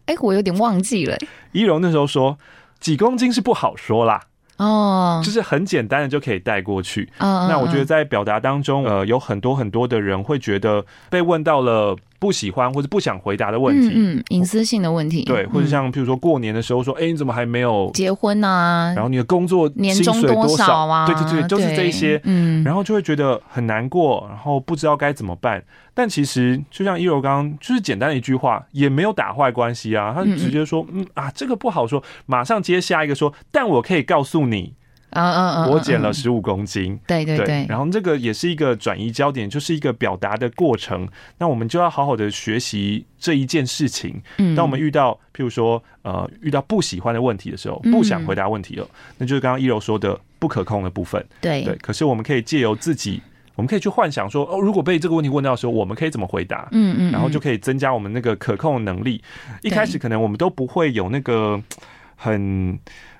哎、欸，我有点忘记了。一柔那时候说几公斤是不好说啦。哦，就是很简单的就可以带过去。哦，那我觉得在表达当中，呃，有很多很多的人会觉得被问到了。不喜欢或者不想回答的问题，嗯，隐私性的问题，对，或者像譬如说过年的时候说，哎，你怎么还没有结婚啊？然后你的工作年终多少啊？对对对，就是这一些，嗯，然后就会觉得很难过，然后不知道该怎么办。但其实就像一柔刚刚就是简单的一句话，也没有打坏关系啊，他直接说，嗯啊，这个不好说，马上接下一个说，但我可以告诉你。嗯嗯嗯，我减了十五公斤，对对对，然后这个也是一个转移焦点，就是一个表达的过程。那我们就要好好的学习这一件事情。当我们遇到譬如说呃遇到不喜欢的问题的时候，不想回答问题了，那就是刚刚一柔说的不可控的部分。对对，可是我们可以借由自己，我们可以去幻想说，哦，如果被这个问题问到的时候，我们可以怎么回答？嗯嗯，然后就可以增加我们那个可控的能力。一开始可能我们都不会有那个很。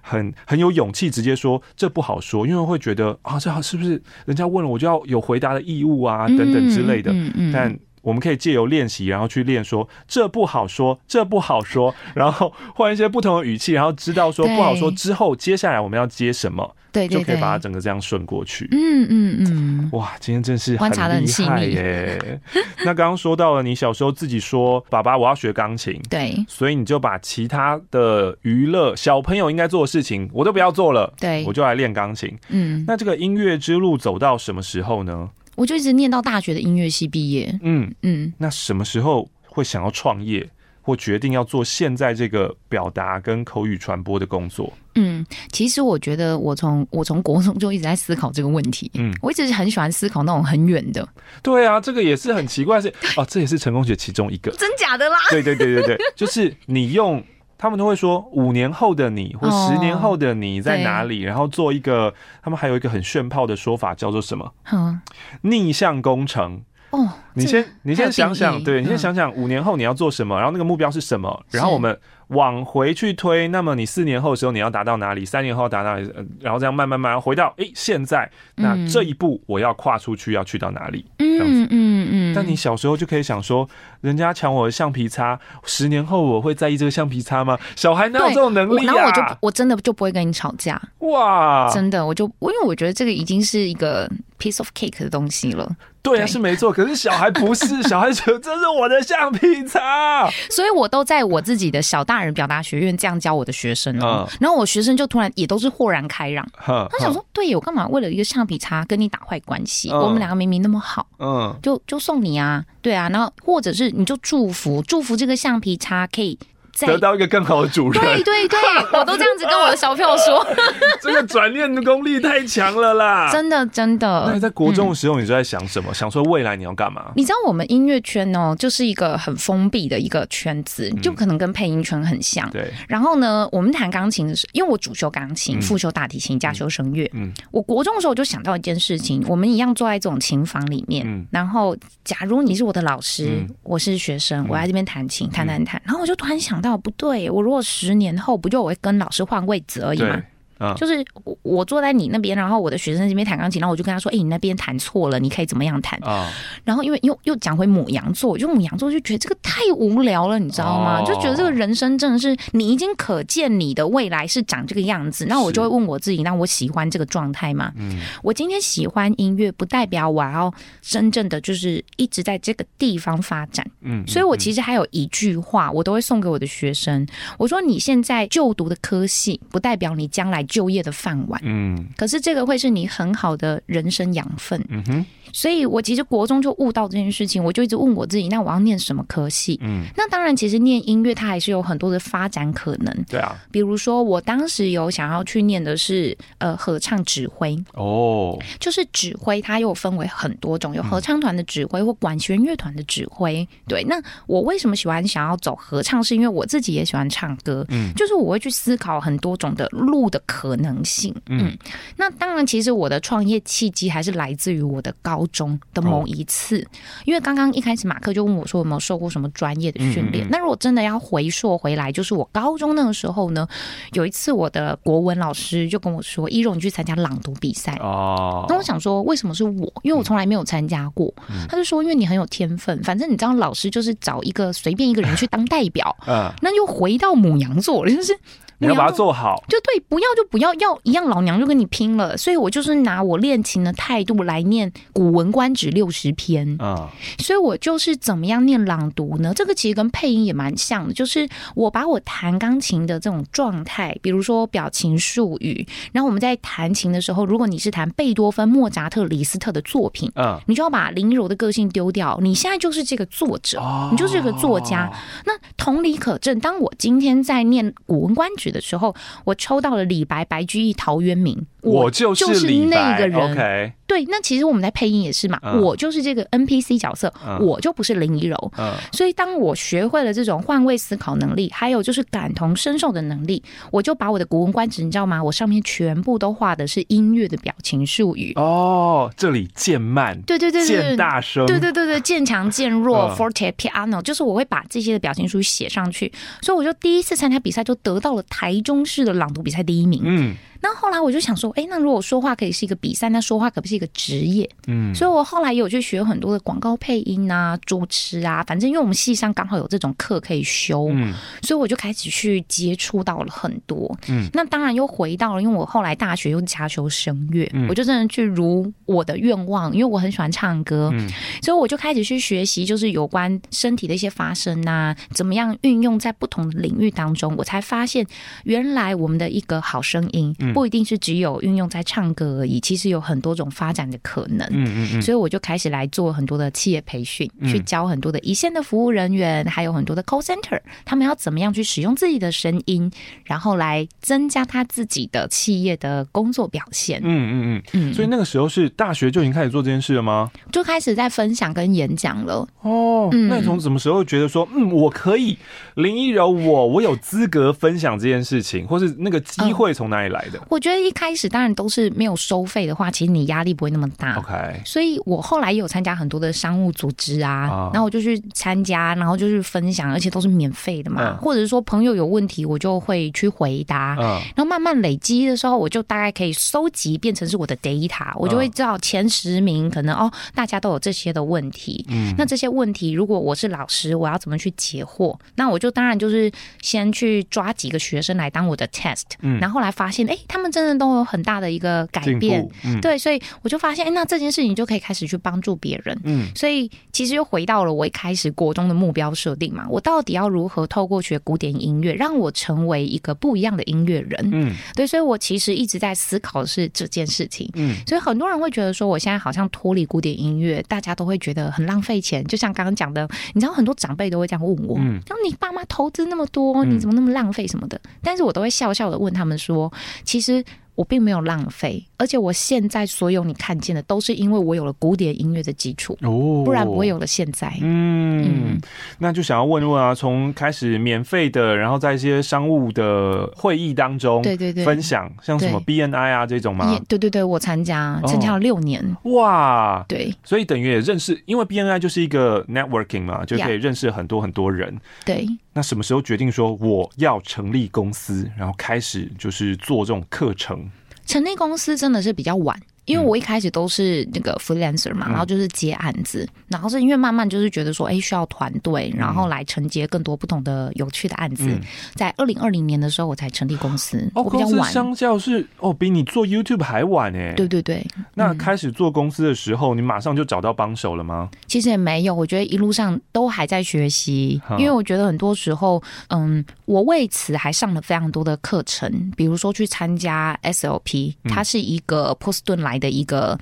很很有勇气直接说，这不好说，因为会觉得啊，这是不是人家问了我就要有回答的义务啊，等等之类的。嗯嗯嗯、但我们可以借由练习，然后去练说，这不好说，这不好说，[laughs] 然后换一些不同的语气，然后知道说不好说之后，接下来我们要接什么。对，对，对，就可以把它整个这样顺过去。嗯嗯嗯，哇，今天真是很厉害耶！[laughs] 那刚刚说到了，你小时候自己说，爸爸我要学钢琴，对，所以你就把其他的娱乐小朋友应该做的事情，我都不要做了，对，我就来练钢琴。嗯，那这个音乐之路走到什么时候呢？我就一直念到大学的音乐系毕业。嗯嗯，那什么时候会想要创业？或决定要做现在这个表达跟口语传播的工作。嗯，其实我觉得我从我从国中就一直在思考这个问题。嗯，我一直很喜欢思考那种很远的。对啊，这个也是很奇怪是，是哦，这也是成功学其中一个。真假的啦？对对对对对，[laughs] 就是你用他们都会说五年后的你或十年后的你在哪里，哦、然后做一个他们还有一个很炫炮的说法叫做什么？嗯，逆向工程。哦，你先你先想想，对，你先想想五年后你要做什么，然后那个目标是什么，然后我们。往回去推，那么你四年后的时候你要达到哪里？三年后达到哪里？然后这样慢慢慢慢回到哎、欸，现在那这一步我要跨出去，要去到哪里？嗯嗯嗯嗯。但你小时候就可以想说，人家抢我的橡皮擦，十年后我会在意这个橡皮擦吗？小孩哪有这种能力啊？然后我就我真的就不会跟你吵架。哇，真的，我就因为我觉得这个已经是一个 piece of cake 的东西了。对啊，是没错。可是小孩不是，[laughs] 小孩觉得这是我的橡皮擦，所以我都在我自己的小大人表达学院这样教我的学生。嗯，然后我学生就突然也都是豁然开朗。他想说，对，我干嘛为了一个橡皮擦跟你打坏关系？我们两个明明那么好。嗯，就就送你啊，对啊，然后或者是你就祝福祝福这个橡皮擦可以。得到一个更好的主人，对对对，[laughs] 我都这样子跟我的小朋友说，[laughs] 这个转念的功力太强了啦！真的真的。那你在国中的时候，你就在想什么？嗯、想说未来你要干嘛？你知道我们音乐圈哦，就是一个很封闭的一个圈子，就可能跟配音圈很像。对、嗯。然后呢，我们弹钢琴的时候，因为我主修钢琴，副修大提琴，加修声乐。嗯。我国中的时候我就想到一件事情，我们一样坐在这种琴房里面，嗯、然后假如你是我的老师，嗯、我是学生，我在这边弹琴，弹弹弹，然后我就突然想到，哦不对，我。如果十年后不就我会跟老师换位置而已吗？嗯、就是我我坐在你那边，然后我的学生这边弹钢琴，然后我就跟他说：“哎、欸，你那边弹错了，你可以怎么样弹？”哦、然后因为又又讲回母羊座，就母羊座就觉得这个太无聊了，你知道吗？哦、就觉得这个人生真的是你已经可见你的未来是长这个样子，那我就会问我自己：那我喜欢这个状态吗？嗯，我今天喜欢音乐，不代表我要真正的就是一直在这个地方发展。嗯，所以我其实还有一句话，我都会送给我的学生：我说你现在就读的科系，不代表你将来。就业的饭碗，嗯，可是这个会是你很好的人生养分，嗯哼。所以我其实国中就悟到这件事情，我就一直问我自己，那我要念什么科系？嗯，那当然，其实念音乐它还是有很多的发展可能，对啊。比如说，我当时有想要去念的是呃合唱指挥哦，就是指挥，它又分为很多种，有合唱团的指挥或管弦乐团的指挥。对，那我为什么喜欢想要走合唱？是因为我自己也喜欢唱歌，嗯，就是我会去思考很多种的路的可能性，嗯。那当然，其实我的创业契机还是来自于我的高。高中的某一次，因为刚刚一开始马克就问我说有没有受过什么专业的训练。那如果真的要回溯回来，就是我高中那个时候呢，有一次我的国文老师就跟我说：“一荣，你去参加朗读比赛。”哦，那我想说为什么是我？因为我从来没有参加过。他就说：“因为你很有天分，反正你知道老师就是找一个随便一个人去当代表。[laughs] ”嗯，那又回到母羊座了，就是。你要把它做好，就对，不要就不要，要一样老娘就跟你拼了。所以我就是拿我练琴的态度来念《古文观止》六十篇啊。所以我就是怎么样念朗读呢？这个其实跟配音也蛮像的，就是我把我弹钢琴的这种状态，比如说表情术语，然后我们在弹琴的时候，如果你是弹贝多芬、莫扎特、李斯特的作品，嗯，你就要把林柔的个性丢掉，你现在就是这个作者，你就是个作家。那同理可证，当我今天在念《古文观止》的时候，我抽到了李白、白居易、陶渊明，我就是那个人。Okay. 对，那其实我们在配音也是嘛，嗯、我就是这个 NPC 角色，嗯、我就不是林依柔。嗯、所以当我学会了这种换位思考能力，还有就是感同身受的能力，我就把我的《古文观止》，你知道吗？我上面全部都画的是音乐的表情术语。哦，这里渐慢，对对对对，渐大声，对对对对，渐强 [laughs] 渐弱，forte piano，就是我会把这些的表情术写上去。所以我就第一次参加比赛，就得到了台中市的朗读比赛第一名。嗯。那后来我就想说，哎，那如果说话可以是一个比赛，那说话可不是一个职业？嗯，所以我后来也有去学很多的广告配音啊、主持啊，反正因为我们系上刚好有这种课可以修，嗯，所以我就开始去接触到了很多。嗯，那当然又回到了，因为我后来大学又加修声乐，嗯，我就真的去如我的愿望，因为我很喜欢唱歌，嗯，所以我就开始去学习，就是有关身体的一些发声啊，怎么样运用在不同的领域当中，我才发现原来我们的一个好声音。不一定是只有运用在唱歌而已，其实有很多种发展的可能。嗯嗯嗯，所以我就开始来做很多的企业培训，去教很多的一线的服务人员，还有很多的 call center，他们要怎么样去使用自己的声音，然后来增加他自己的企业的工作表现。嗯嗯嗯嗯。所以那个时候是大学就已经开始做这件事了吗？就开始在分享跟演讲了。哦，那你从什么时候觉得说，嗯，我可以林依柔，我我有资格分享这件事情，或是那个机会从哪里来的？我觉得一开始始当然都是没有收费的话，其实你压力不会那么大。OK，所以我后来也有参加很多的商务组织啊，oh. 然后我就去参加，然后就去分享，而且都是免费的嘛。Uh. 或者是说朋友有问题，我就会去回答。Uh. 然后慢慢累积的时候，我就大概可以收集变成是我的 data，我就会知道前十名可能哦，大家都有这些的问题。嗯，那这些问题如果我是老师，我要怎么去解惑？那我就当然就是先去抓几个学生来当我的 test，嗯，然后后来发现，哎，他们真的都有很大的一个改变，嗯，对，所以我就发现，哎，那这件事情就可以开始去帮助别人，嗯，所以其实又回到了我一开始国中的目标设定嘛，我到底要如何透过学古典音乐，让我成为一个不一样的音乐人，嗯，对，所以我其实一直在思考的是这件事情，嗯，所以很多人会觉得说，我现在好像脱离古典音乐，大家都会觉得很浪费钱，就像刚刚讲的，你知道很多长辈都会这样问我，嗯，然后你爸妈投资那么多，你怎么那么浪费什么的？但是我都会笑笑的问他们说，其实。我并没有浪费，而且我现在所有你看见的，都是因为我有了古典音乐的基础哦，不然不会有了现在。嗯，嗯，那就想要问问啊，从开始免费的，然后在一些商务的会议当中，对对对，分享像什么 BNI 啊这种吗？对对对，我参加参加了六年，哦，哇，对，所以等于也认识，因为 BNI 就是一个 networking 嘛，就可以认识很多很多人。对，那什么时候决定说我要成立公司，然后开始就是做这种课程？成立公司真的是比较晚。因为我一开始都是那个 freelancer 嘛，然后就是接案子，然后是因为慢慢就是觉得说，哎，需要团队，然后来承接更多不同的有趣的案子。在二零二零年的时候，我才成立公司。哦，比较晚，相较是哦，比你做 YouTube 还晚哎。对对对。那开始做公司的时候，你马上就找到帮手了吗？其实也没有，我觉得一路上都还在学习，因为我觉得很多时候，嗯，我为此还上了非常多的课程，比如说去参加 SLP，它是一个波士顿来。的一个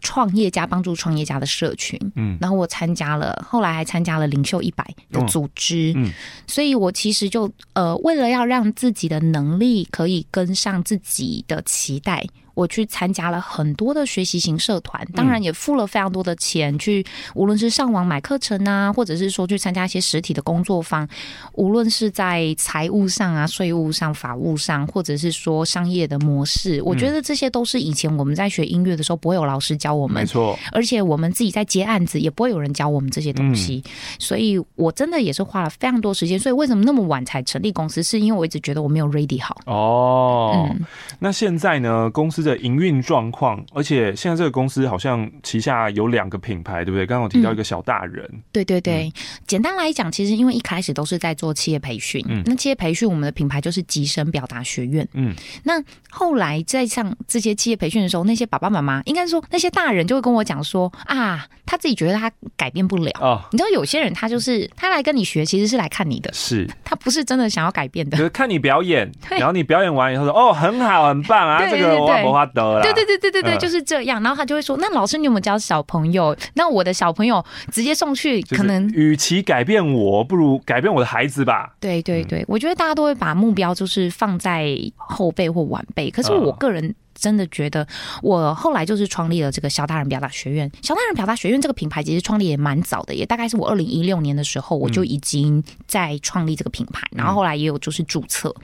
创业家帮助创业家的社群，嗯，然后我参加了，后来还参加了领袖一百的组织，嗯，所以我其实就呃，为了要让自己的能力可以跟上自己的期待。我去参加了很多的学习型社团，当然也付了非常多的钱去，无论是上网买课程啊，或者是说去参加一些实体的工作坊，无论是在财务上啊、税务上、法务上，或者是说商业的模式，我觉得这些都是以前我们在学音乐的时候不会有老师教我们，没错，而且我们自己在接案子也不会有人教我们这些东西，所以我真的也是花了非常多时间。所以为什么那么晚才成立公司？是因为我一直觉得我没有 ready 好。哦，嗯，那现在呢？公司的营运状况，而且现在这个公司好像旗下有两个品牌，对不对？刚刚我提到一个小大人，嗯、对对对。嗯、简单来讲，其实因为一开始都是在做企业培训，嗯，那企业培训我们的品牌就是吉声表达学院，嗯，那后来在上这些企业培训的时候，那些爸爸妈妈，应该说那些大人就会跟我讲说啊，他自己觉得他改变不了哦。你知道有些人他就是他来跟你学，其实是来看你的，是他不是真的想要改变的，就是看你表演，[laughs] 然后你表演完以后说哦，很好，很棒啊，这个我对对对对对对，就是这样。然后他就会说：“那老师，你有没有教小朋友？那我的小朋友直接送去，可能与其改变我，不如改变我的孩子吧。”对对对，我觉得大家都会把目标就是放在后辈或晚辈，可是我个人。真的觉得，我后来就是创立了这个小大人表达学院。小大人表达学院这个品牌其实创立也蛮早的，也大概是我二零一六年的时候，我就已经在创立这个品牌。然后后来也有就是注册。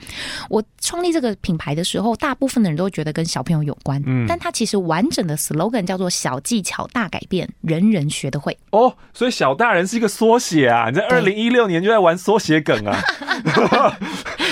我创立这个品牌的时候，大部分的人都觉得跟小朋友有关，嗯，但它其实完整的 slogan 叫做“小技巧大改变，人人学得会”。哦，所以小大人是一个缩写啊！你在二零一六年就在玩缩写梗啊！[laughs]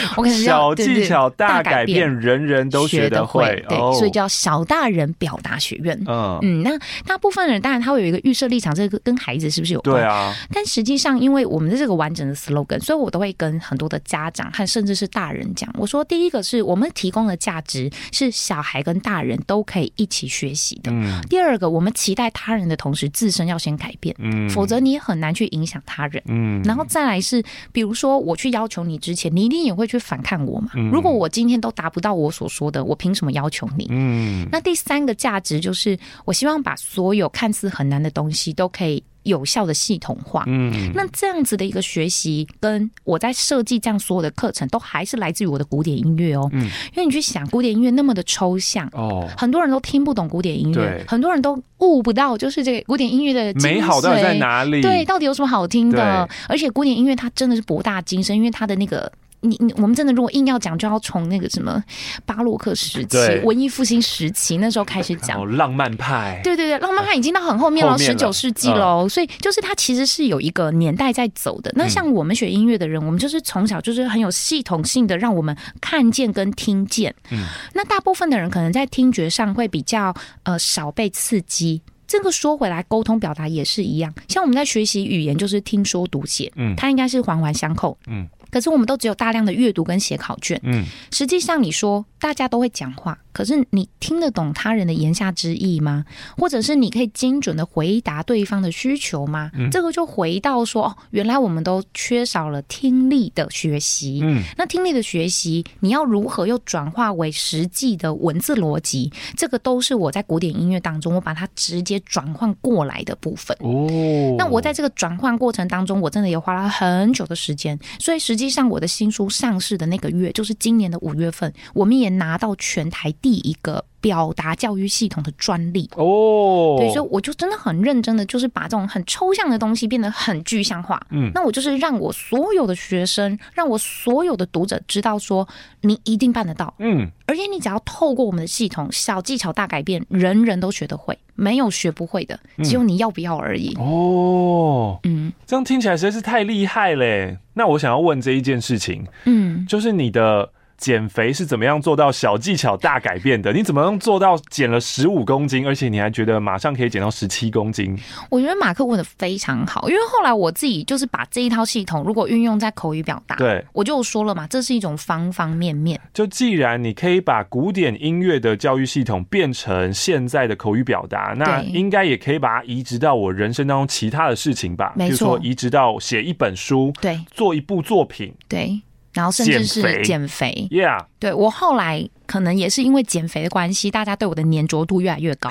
[laughs] 我小技巧大改变，人人都学得会。对。所以叫小大人表达学院。嗯嗯，那大部分人当然他会有一个预设立场，这个跟孩子是不是有关？对啊。但实际上，因为我们的这个完整的 slogan，所以我都会跟很多的家长和甚至是大人讲，我说第一个是我们提供的价值是小孩跟大人都可以一起学习的。嗯。第二个，我们期待他人的同时，自身要先改变。嗯。否则你也很难去影响他人。嗯。然后再来是，比如说我去要求你之前，你一定也会去反抗我嘛。嗯。如果我今天都达不到我所说的，我凭什么要求你？嗯，那第三个价值就是，我希望把所有看似很难的东西都可以有效的系统化。嗯，那这样子的一个学习，跟我在设计这样所有的课程，都还是来自于我的古典音乐哦。嗯，因为你去想，古典音乐那么的抽象哦，很多人都听不懂古典音乐，很多人都悟不到，就是这个古典音乐的美好到底在哪里？对，到底有什么好听的？而且古典音乐它真的是博大精深，因为它的那个。你你我们真的如果硬要讲，就要从那个什么巴洛克时期、文艺复兴时期那时候开始讲浪漫派。对对对，浪漫派已经到很后面了，十九世纪喽。所以就是它其实是有一个年代在走的。那像我们学音乐的人，我们就是从小就是很有系统性的让我们看见跟听见。嗯，那大部分的人可能在听觉上会比较呃少被刺激。这个说回来，沟通表达也是一样。像我们在学习语言，就是听说读写，嗯，它应该是环环相扣，嗯。可是我们都只有大量的阅读跟写考卷，嗯，实际上你说大家都会讲话，可是你听得懂他人的言下之意吗？或者是你可以精准的回答对方的需求吗？嗯，这个就回到说，哦，原来我们都缺少了听力的学习，嗯，那听力的学习，你要如何又转化为实际的文字逻辑？这个都是我在古典音乐当中，我把它直接转换过来的部分。哦，那我在这个转换过程当中，我真的也花了很久的时间，所以实际。实际上，我的新书上市的那个月，就是今年的五月份，我们也拿到全台第一个表达教育系统的专利哦。对，所以我就真的很认真的，就是把这种很抽象的东西变得很具象化。嗯，那我就是让我所有的学生，让我所有的读者知道说，你一定办得到。嗯，而且你只要透过我们的系统，小技巧大改变，人人都学得会，没有学不会的，只有你要不要而已。哦，嗯，这样听起来实在是太厉害嘞。那我想要问这一件事情，嗯，就是你的减肥是怎么样做到小技巧大改变的？你怎么样做到减了十五公斤，而且你还觉得马上可以减到十七公斤？我觉得马克问的非常好，因为后来我自己就是把这一套系统如果运用在口语表达，对，我就说了嘛，这是一种方方面面。就既然你可以把古典音乐的教育系统变成现在的口语表达，那应该也可以把它移植到我人生当中其他的事情吧？没错，比如说移植到写一本书，对，做一部作品，对。然后甚至是减肥，Yeah，对，我后来可能也是因为减肥的关系，大家对我的黏着度越来越高。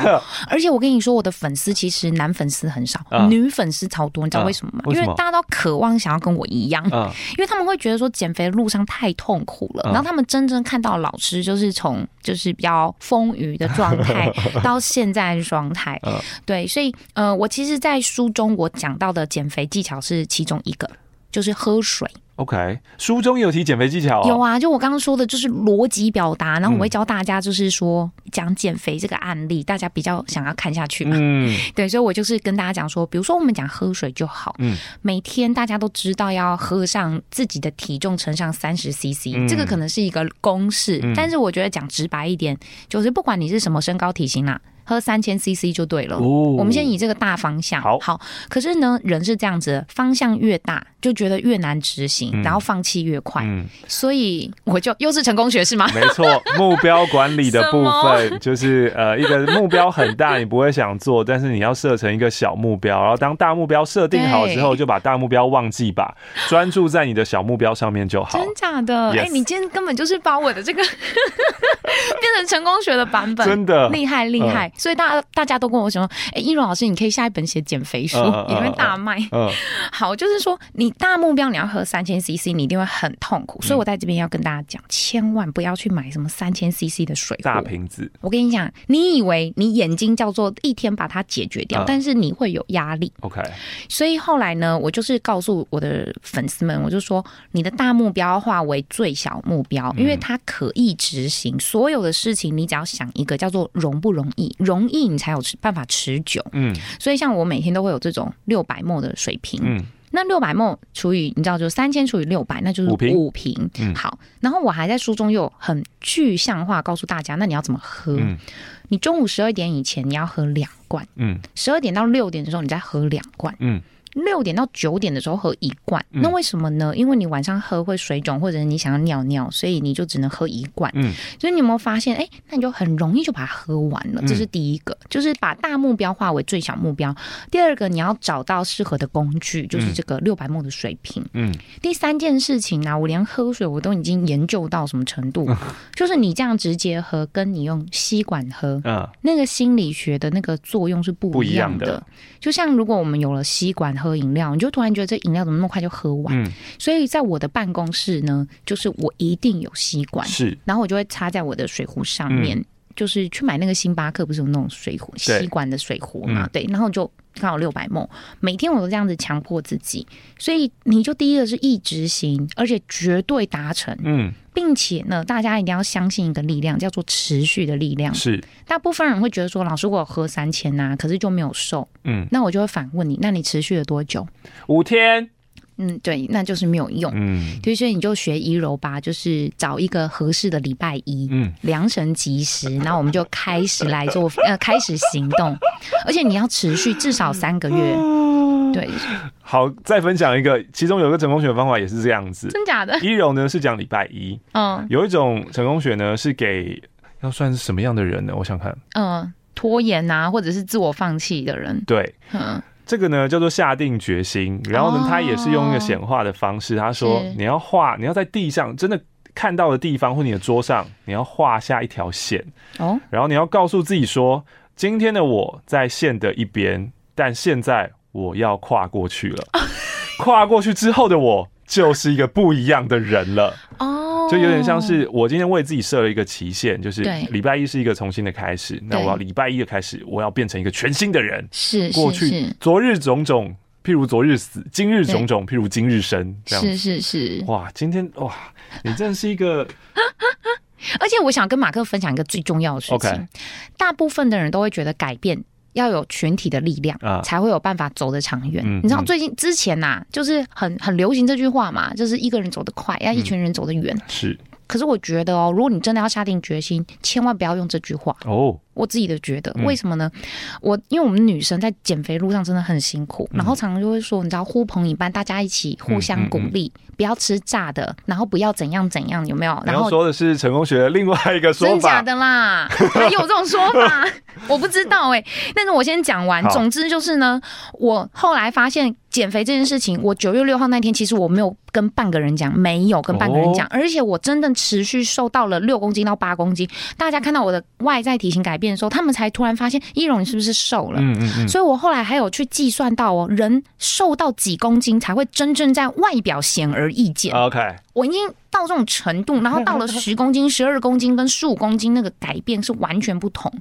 而且我跟你说，我的粉丝其实男粉丝很少，女粉丝超多，你知道为什么吗？因为大家都渴望想要跟我一样，因为他们会觉得说减肥的路上太痛苦了。然后他们真正看到老师就是从就是比较丰腴的状态 [laughs] 到现在的状态，对，所以呃，我其实，在书中我讲到的减肥技巧是其中一个，就是喝水。OK，书中有提减肥技巧。哦，有啊，就我刚刚说的，就是逻辑表达，然后我会教大家，就是说讲减肥这个案例，大家比较想要看下去嘛。嗯，[laughs] 对，所以我就是跟大家讲说，比如说我们讲喝水就好，嗯，每天大家都知道要喝上自己的体重乘上三十 CC，这个可能是一个公式，嗯，但是我觉得讲直白一点，就是不管你是什么身高体型啦。喝三千 CC 就对了。哦，我们先以这个大方向。好，好。可是呢，人是这样子，方向越大，就觉得越难执行，嗯、然后放弃越快。嗯，所以我就又是成功学是吗？没错，[laughs] 目标管理的部分就是呃，一个目标很大，你不会想做，但是你要设成一个小目标，然后当大目标设定好之后，就把大目标忘记吧，专注在你的小目标上面就好。真假的？哎、欸，你今天根本就是把我的这个 [laughs] 变成成功学的版本，真的厉害厉害。所以大家大家都跟我说，哎、欸，依柔老师，你可以下一本写减肥书，[laughs] 你会大卖。嗯，好，就是说你大目标你要喝三千 CC，你一定会很痛苦。所以我在这边要跟大家讲，千万不要去买什么三千 CC 的水，大瓶子。我跟你讲，你以为你眼睛叫做一天把它解决掉，但是你会有压力。OK。所以后来呢，我就是告诉我的粉丝们，我就说，你的大目标要化为最小目标，因为它可以执行。所有的事情，你只要想一个叫做容不容易。容易，你才有办法持久。嗯，所以像我每天都会有这种六百 ml 的水平。嗯，那六百 ml 除以你知道，就三千除以六百，那就是五瓶。五瓶。嗯，好。然后我还在书中又很具象化告诉大家，那你要怎么喝？嗯，你中午十二点以前你要喝两罐。嗯，十二点到六点的时候你再喝两罐。嗯。六点到九点的时候喝一罐，那为什么呢？因为你晚上喝会水肿，或者你想要尿尿，所以你就只能喝一罐。嗯，所以你有没有发现？哎，那你就很容易就把它喝完了。这是第一个，就是把大目标化为最小目标。第二个，你要找到适合的工具，就是这个六百 ml 的水瓶。嗯，第三件事情呢，我连喝水我都已经研究到什么程度，[laughs] 就是你这样直接喝，跟你用吸管喝，那个心理学的那个作用是不一样的。就像如果我们有了吸管喝饮料，你就突然觉得这饮料怎么那么快就喝完？嗯，所以在我的办公室呢，就是我一定有吸管，是，然后我就会插在我的水壶上面。嗯就是去买那个星巴克，不是有那种水壶吸管的水壶嘛？对，然后就刚好六百 ml，每天我都这样子强迫自己，所以你就第一个是一直行，而且绝对达成，嗯，并且呢，大家一定要相信一个力量，叫做持续的力量。是，大部分人会觉得说，老师我喝三千呐，可是就没有瘦，嗯，那我就会反问你，那你持续了多久？五天。嗯，对，那就是没有用。嗯，所以你就学一柔吧，就是找一个合适的礼拜一，嗯，良辰吉时，然后我们就开始来做，呃，开始行动，而且你要持续至少三个月。对，好，再分享一个，其中有一个成功学的方法也是这样子，真假的？一柔呢是讲礼拜一，嗯，有一种成功学呢是给要算是什么样的人呢？我想看，嗯，拖延啊，或者是自我放弃的人，对，嗯。这个呢叫做下定决心，然后呢，他也是用一个显化的方式。他说，你要画，你要在地上真的看到的地方或你的桌上，你要画下一条线。哦，然后你要告诉自己说，今天的我在线的一边，但现在我要跨过去了。[laughs] 跨过去之后的我，就是一个不一样的人了。哦。就有点像是我今天为自己设了一个期限，就是礼拜一是一个重新的开始。那我要礼拜一的开始，我要变成一个全新的人。是过去昨日种种，譬如昨日死；今日种种，譬如今日生。这样是是是。哇，今天哇，你真的是一个。[laughs] 而且我想跟马克分享一个最重要的事情。大部分的人都会觉得改变。要有群体的力量，才会有办法走得长远。你知道最近之前呐、啊，就是很很流行这句话嘛，就是一个人走得快，要一群人走得远。是。可是我觉得哦，如果你真的要下定决心，千万不要用这句话哦。我自己的觉得，为什么呢？嗯、我因为我们女生在减肥路上真的很辛苦，嗯、然后常常就会说，你知道呼朋引伴，大家一起互相鼓励，不要吃炸的，然后不要怎样怎样，有没有？然后说的是成功学的另外一个说法，真假的啦？[laughs] 还有这种说法？我不知道哎、欸。但是我先讲完，总之就是呢，我后来发现。减肥这件事情，我九月六号那天，其实我没有跟半个人讲，没有跟半个人讲，而且我真的持续瘦到了六公斤到八公斤。大家看到我的外在体型改变的时候，他们才突然发现一荣你是不是瘦了？嗯嗯嗯。所以我后来还有去计算到哦，人瘦到几公斤才会真正在外表显而易见？OK，我已经到这种程度，然后到了十公斤、十二公斤跟十五公斤，那个改变是完全不同。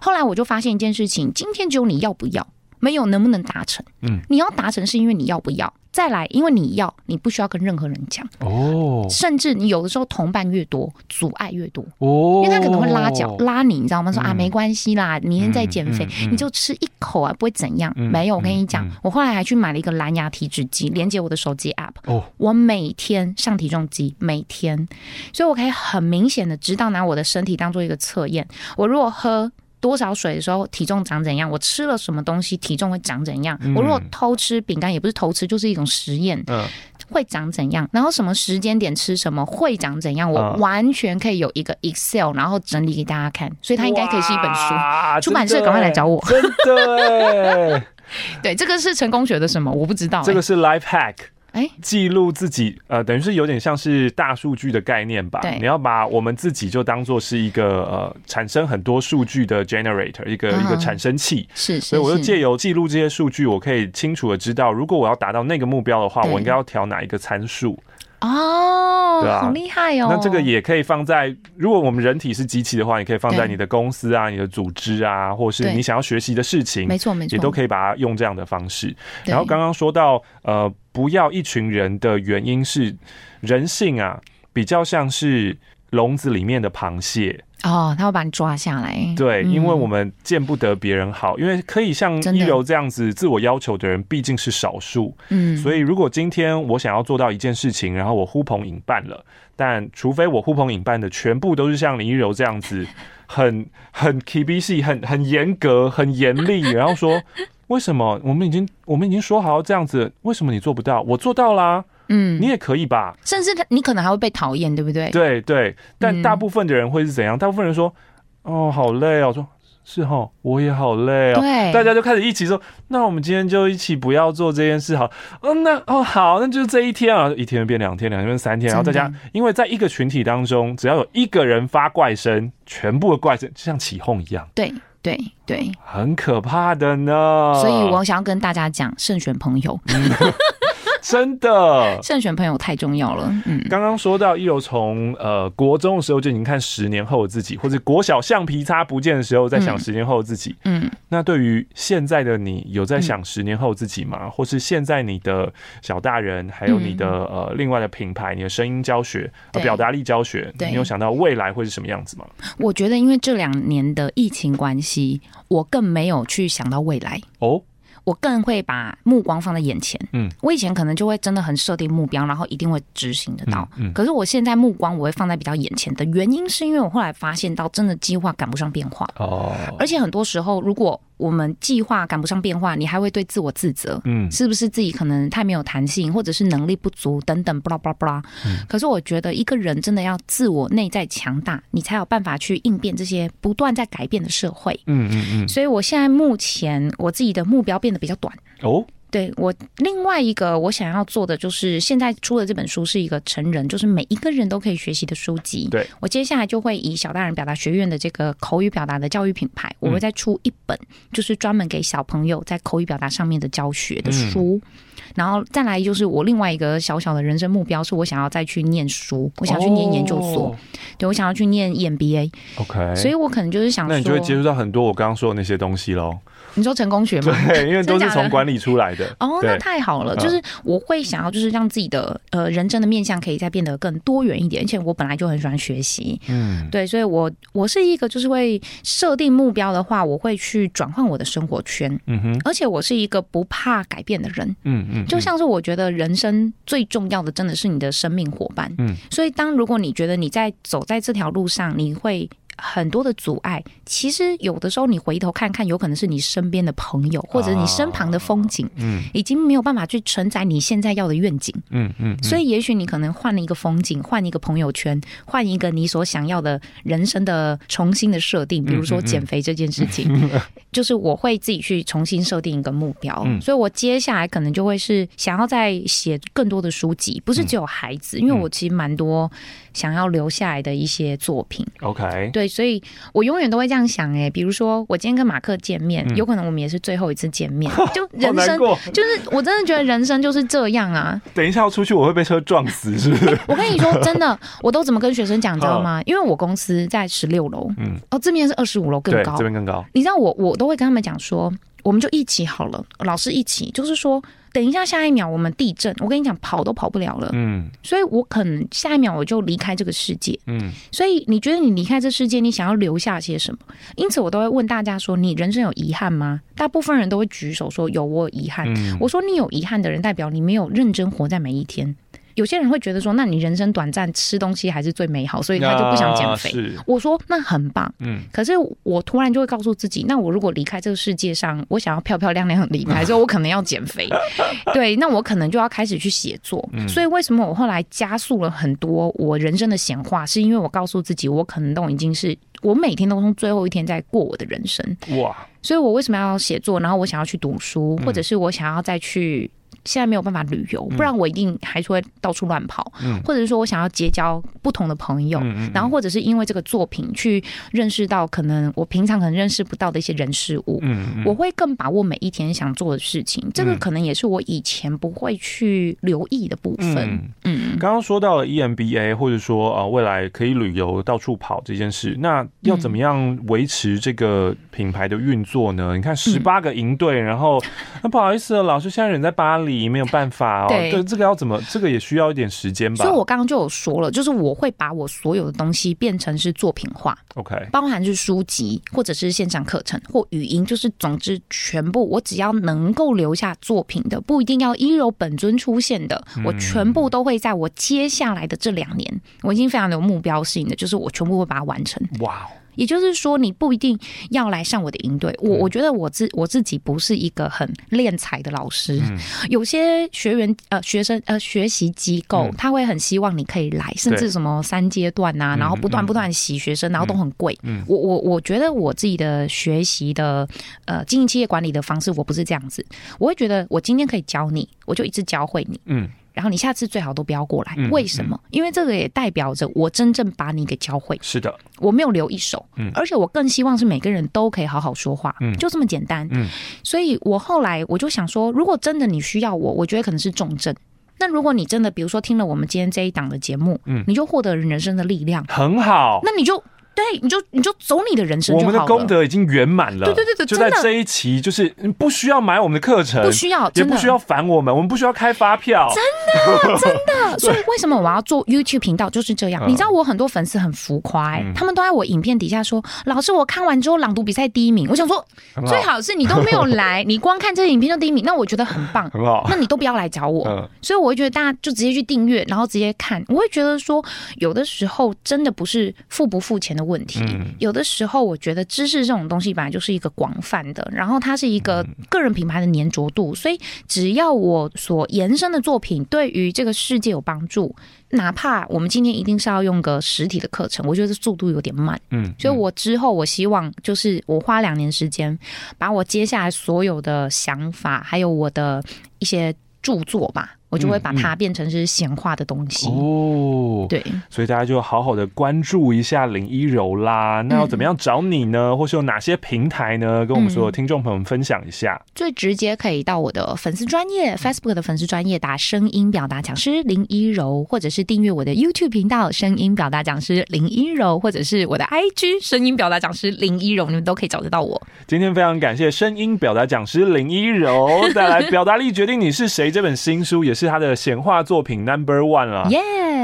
后来我就发现一件事情，今天只有你要不要。没有能不能达成？嗯，你要达成是因为你要不要？再来，因为你要，你不需要跟任何人讲哦。甚至你有的时候同伴越多，阻碍越多哦，因为他可能会拉脚拉你，你知道吗？说啊，没关系啦，明天再减肥，你就吃一口啊，不会怎样。没有，我跟你讲，我后来还去买了一个蓝牙体脂机，连接我的手机 app 哦，我每天上体重机，每天，所以我可以很明显的知道拿我的身体当做一个测验。我如果喝。多少水的时候体重长怎样？我吃了什么东西体重会长怎样？嗯、我如果偷吃饼干，也不是偷吃，就是一种实验，嗯、会长怎样？然后什么时间点吃什么会长怎样？我完全可以有一个 Excel，然后整理给大家看，所以它应该可以是一本书。出版社赶快来找我，真的。[laughs] 对，这个是成功学的什么？我不知道、欸。这个是 Life Hack。哎，记录自己，呃，等于是有点像是大数据的概念吧？对，你要把我们自己就当做是一个呃，产生很多数据的 generator，一个、uh. 一个产生器。是，是，是，所以我就借由记录这些数据，我可以清楚的知道，如果我要达到那个目标的话，我应该要调哪一个参数。哦，对啊，好厉害哦！那这个也可以放在，如果我们人体是机器的话，也可以放在你的公司啊、你的组织啊，或是你想要学习的事情，没错没错，也都可以把它用这样的方式。然后刚刚说到，呃，不要一群人的原因是人性啊，比较像是笼子里面的螃蟹。哦，他会把你抓下来。对，因为我们见不得别人好，嗯，因为可以像一柔这样子自我要求的人毕竟是少数。嗯，所以如果今天我想要做到一件事情，然后我呼朋引伴了，但除非我呼朋引伴的全部都是像林一柔这样子，[laughs] 很很 KBC，很很严格、很严厉，[laughs] 然后说为什么我们已经我们已经说好要这样子，为什么你做不到？我做到啦。嗯，你也可以吧，甚至他你可能还会被讨厌，对不对？对对，但大部分的人会是怎样？嗯、大部分人说：“哦，好累哦。”我说：“是哈，我也好累哦。”对，大家就开始一起说：“那我们今天就一起不要做这件事好。哦”那哦好，那就是这一天啊，一天变两天，两天变三天，然后大家因为在一个群体当中，只要有一个人发怪声，全部的怪声就像起哄一样。对对对，很可怕的呢。所以我想要跟大家讲，慎选朋友。[laughs] [laughs] 真的，慎选朋友太重要了。嗯，刚刚说到一柔从呃国中的时候就已经看十年后的自己，或者国小橡皮擦不见的时候在想十年后的自己。嗯，那对于现在的你，有在想十年后自己吗？嗯、或是现在你的小大人，还有你的、嗯、呃另外的品牌，你的声音教学、表达力教学，你有想到未来会是什么样子吗？我觉得，因为这两年的疫情关系，我更没有去想到未来哦。我更会把目光放在眼前。嗯，我以前可能就会真的很设定目标，然后一定会执行得到。嗯，可是我现在目光我会放在比较眼前的原因，是因为我后来发现到，真的计划赶不上变化。哦，而且很多时候如果我们计划赶不上变化，你还会对自我自责，嗯，是不是自己可能太没有弹性，或者是能力不足等等，巴拉巴拉巴拉。可是我觉得一个人真的要自我内在强大，你才有办法去应变这些不断在改变的社会。嗯嗯嗯。所以我现在目前我自己的目标变得比较短哦。对，我另外一个我想要做的就是，现在出的这本书是一个成人，就是每一个人都可以学习的书籍。对，我接下来就会以小大人表达学院的这个口语表达的教育品牌，我会再出一本，就是专门给小朋友在口语表达上面的教学的书。嗯、然后再来就是我另外一个小小的人生目标，是我想要再去念书，我想要去念研究所，哦、对，我想要去念 EMBA。OK，所以我可能就是想说，那你就会接触到很多我刚刚说的那些东西喽。你说成功学吗？对，因为都是从管理出来的。的哦，那太好了。就是我会想要，就是让自己的呃人生的面向可以再变得更多元一点。而且我本来就很喜欢学习，嗯，对，所以我我是一个就是会设定目标的话，我会去转换我的生活圈，嗯哼。而且我是一个不怕改变的人，嗯嗯。就像是我觉得人生最重要的真的是你的生命伙伴，嗯。所以当如果你觉得你在走在这条路上，你会。很多的阻碍，其实有的时候你回头看看，有可能是你身边的朋友，或者你身旁的风景，嗯，已经没有办法去承载你现在要的愿景，嗯嗯，所以也许你可能换了一个风景，换一个朋友圈，换一个你所想要的人生的重新的设定，比如说减肥这件事情，[laughs] 就是我会自己去重新设定一个目标，所以我接下来可能就会是想要再写更多的书籍，不是只有孩子，因为我其实蛮多想要留下来的一些作品，OK，对。对，所以我永远都会这样想哎，比如说我今天跟马克见面，嗯、有可能我们也是最后一次见面，[laughs] 就人生就是我真的觉得人生就是这样啊。等一下要出去，我会被车撞死，是不是？[laughs] 我跟你说真的，[laughs] 我都怎么跟学生讲，知道吗？因为我公司在十六楼，嗯，哦，这边是二十五楼，更高，这边更高。你知道我我都会跟他们讲说，我们就一起好了，老师一起，就是说。等一下，下一秒我们地震，我跟你讲，跑都跑不了了。嗯，所以我可能下一秒我就离开这个世界。嗯，所以你觉得你离开这世界，你想要留下些什么？因此，我都会问大家说：你人生有遗憾吗？大部分人都会举手说有，我有遗憾。嗯，我说你有遗憾的人，代表你没有认真活在每一天。有些人会觉得说，那你人生短暂，吃东西还是最美好，所以他就不想减肥。啊、我说那很棒，嗯。可是我突然就会告诉自己，那我如果离开这个世界上，我想要漂漂亮亮离开，[laughs] 所以我可能要减肥。对，那我可能就要开始去写作。嗯、所以为什么我后来加速了很多我人生的显化，是因为我告诉自己，我可能都已经是我每天都从最后一天在过我的人生。哇！所以我为什么要写作？然后我想要去读书，或者是我想要再去。现在没有办法旅游，不然我一定还是会到处乱跑，嗯、或者是说我想要结交不同的朋友，嗯嗯嗯、然后或者是因为这个作品去认识到可能我平常可能认识不到的一些人事物，我会更把握每一天想做的事情。这个可能也是我以前不会去留意的部分。嗯，嗯刚刚说到了 EMBA，或者说啊未来可以旅游到处跑这件事，那要怎么样维持这个品牌的运作呢？嗯、你看十八个营队，然后那不好意思，老师现在人在巴黎。你没有办法哦，对，这个要怎么？这个也需要一点时间吧。所以我刚刚就有说了，就是我会把我所有的东西变成是作品化，OK，包含是书籍或者是线上课程或语音，就是总之全部，我只要能够留下作品的，不一定要一柔本尊出现的，我全部都会在我接下来的这两年，我已经非常有目标性的，就是我全部会把它完成。哇。也就是说，你不一定要来上我的营队。我我觉得我自我自己不是一个很练才的老师。嗯、有些学员呃学生呃学习机构，嗯、他会很希望你可以来，甚至什么三阶段啊，然后不断不断洗学生，嗯、然后都很贵。嗯、我我我觉得我自己的学习的呃经营企业管理的方式，我不是这样子。我会觉得我今天可以教你，我就一直教会你。嗯。然后你下次最好都不要过来，为什么？因为这个也代表着我真正把你给教会。是的，我没有留一手，嗯，而且我更希望是每个人都可以好好说话，嗯，就这么简单，嗯。所以我后来我就想说，如果真的你需要我，我觉得可能是重症，那如果你真的，比如说听了我们今天这一档的节目，嗯，你就获得人生的力量，很好。那你就。对，你就你就走你的人生就好了。我们的功德已经圆满了。对对对对，就在这一期，就是你不需要买我们的课程，不需要，也不需要烦我们，我们不需要开发票。真的 [laughs] 真的，所以为什么我要做 YouTube 频道就是这样？你知道我很多粉丝很浮夸，他们都在我影片底下说：“老师，我看完之后朗读比赛第一名。”我想说，最好是你都没有来，[laughs] 你光看这个影片就第一名，那我觉得很棒，很好。那你都不要来找我。所以我会觉得大家就直接去订阅，然后直接看。我会觉得说，有的时候真的不是付不付钱的问题。有的时候，我觉得知识这种东西本来就是一个广泛的，然后它是一个个人品牌的粘着度，所以只要我所延伸的作品对于这个世界有帮助，哪怕我们今天一定是要用个实体的课程，我觉得速度有点慢，嗯，所以我之后我希望就是我花两年时间，把我接下来所有的想法，还有我的一些著作吧。我就会把它变成是显化的东西、哦，对，所以大家就好好的关注一下林一柔啦。那要怎么样找你呢？嗯、或是有哪些平台呢？跟我们所有听众朋友们分享一下。最直接可以到我的粉丝专业 Facebook 的粉丝专业打声音表达讲师林一柔，或者是订阅我的 YouTube 频道声音表达讲师林一柔，或者是我的 IG 声音表达讲师林一柔，你们都可以找得到我。今天非常感谢声音表达讲师林一柔 [laughs] 带来《表达力决定你是谁》这本新书，也是。是他的显化作品 Number One 了，耶！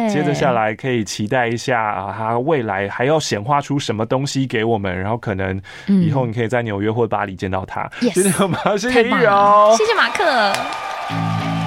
接着下来可以期待一下啊，他未来还要显化出什么东西给我们，然后可能以后你可以在纽约或巴黎见到他。谢谢马，谢谢玉柔，谢谢马克。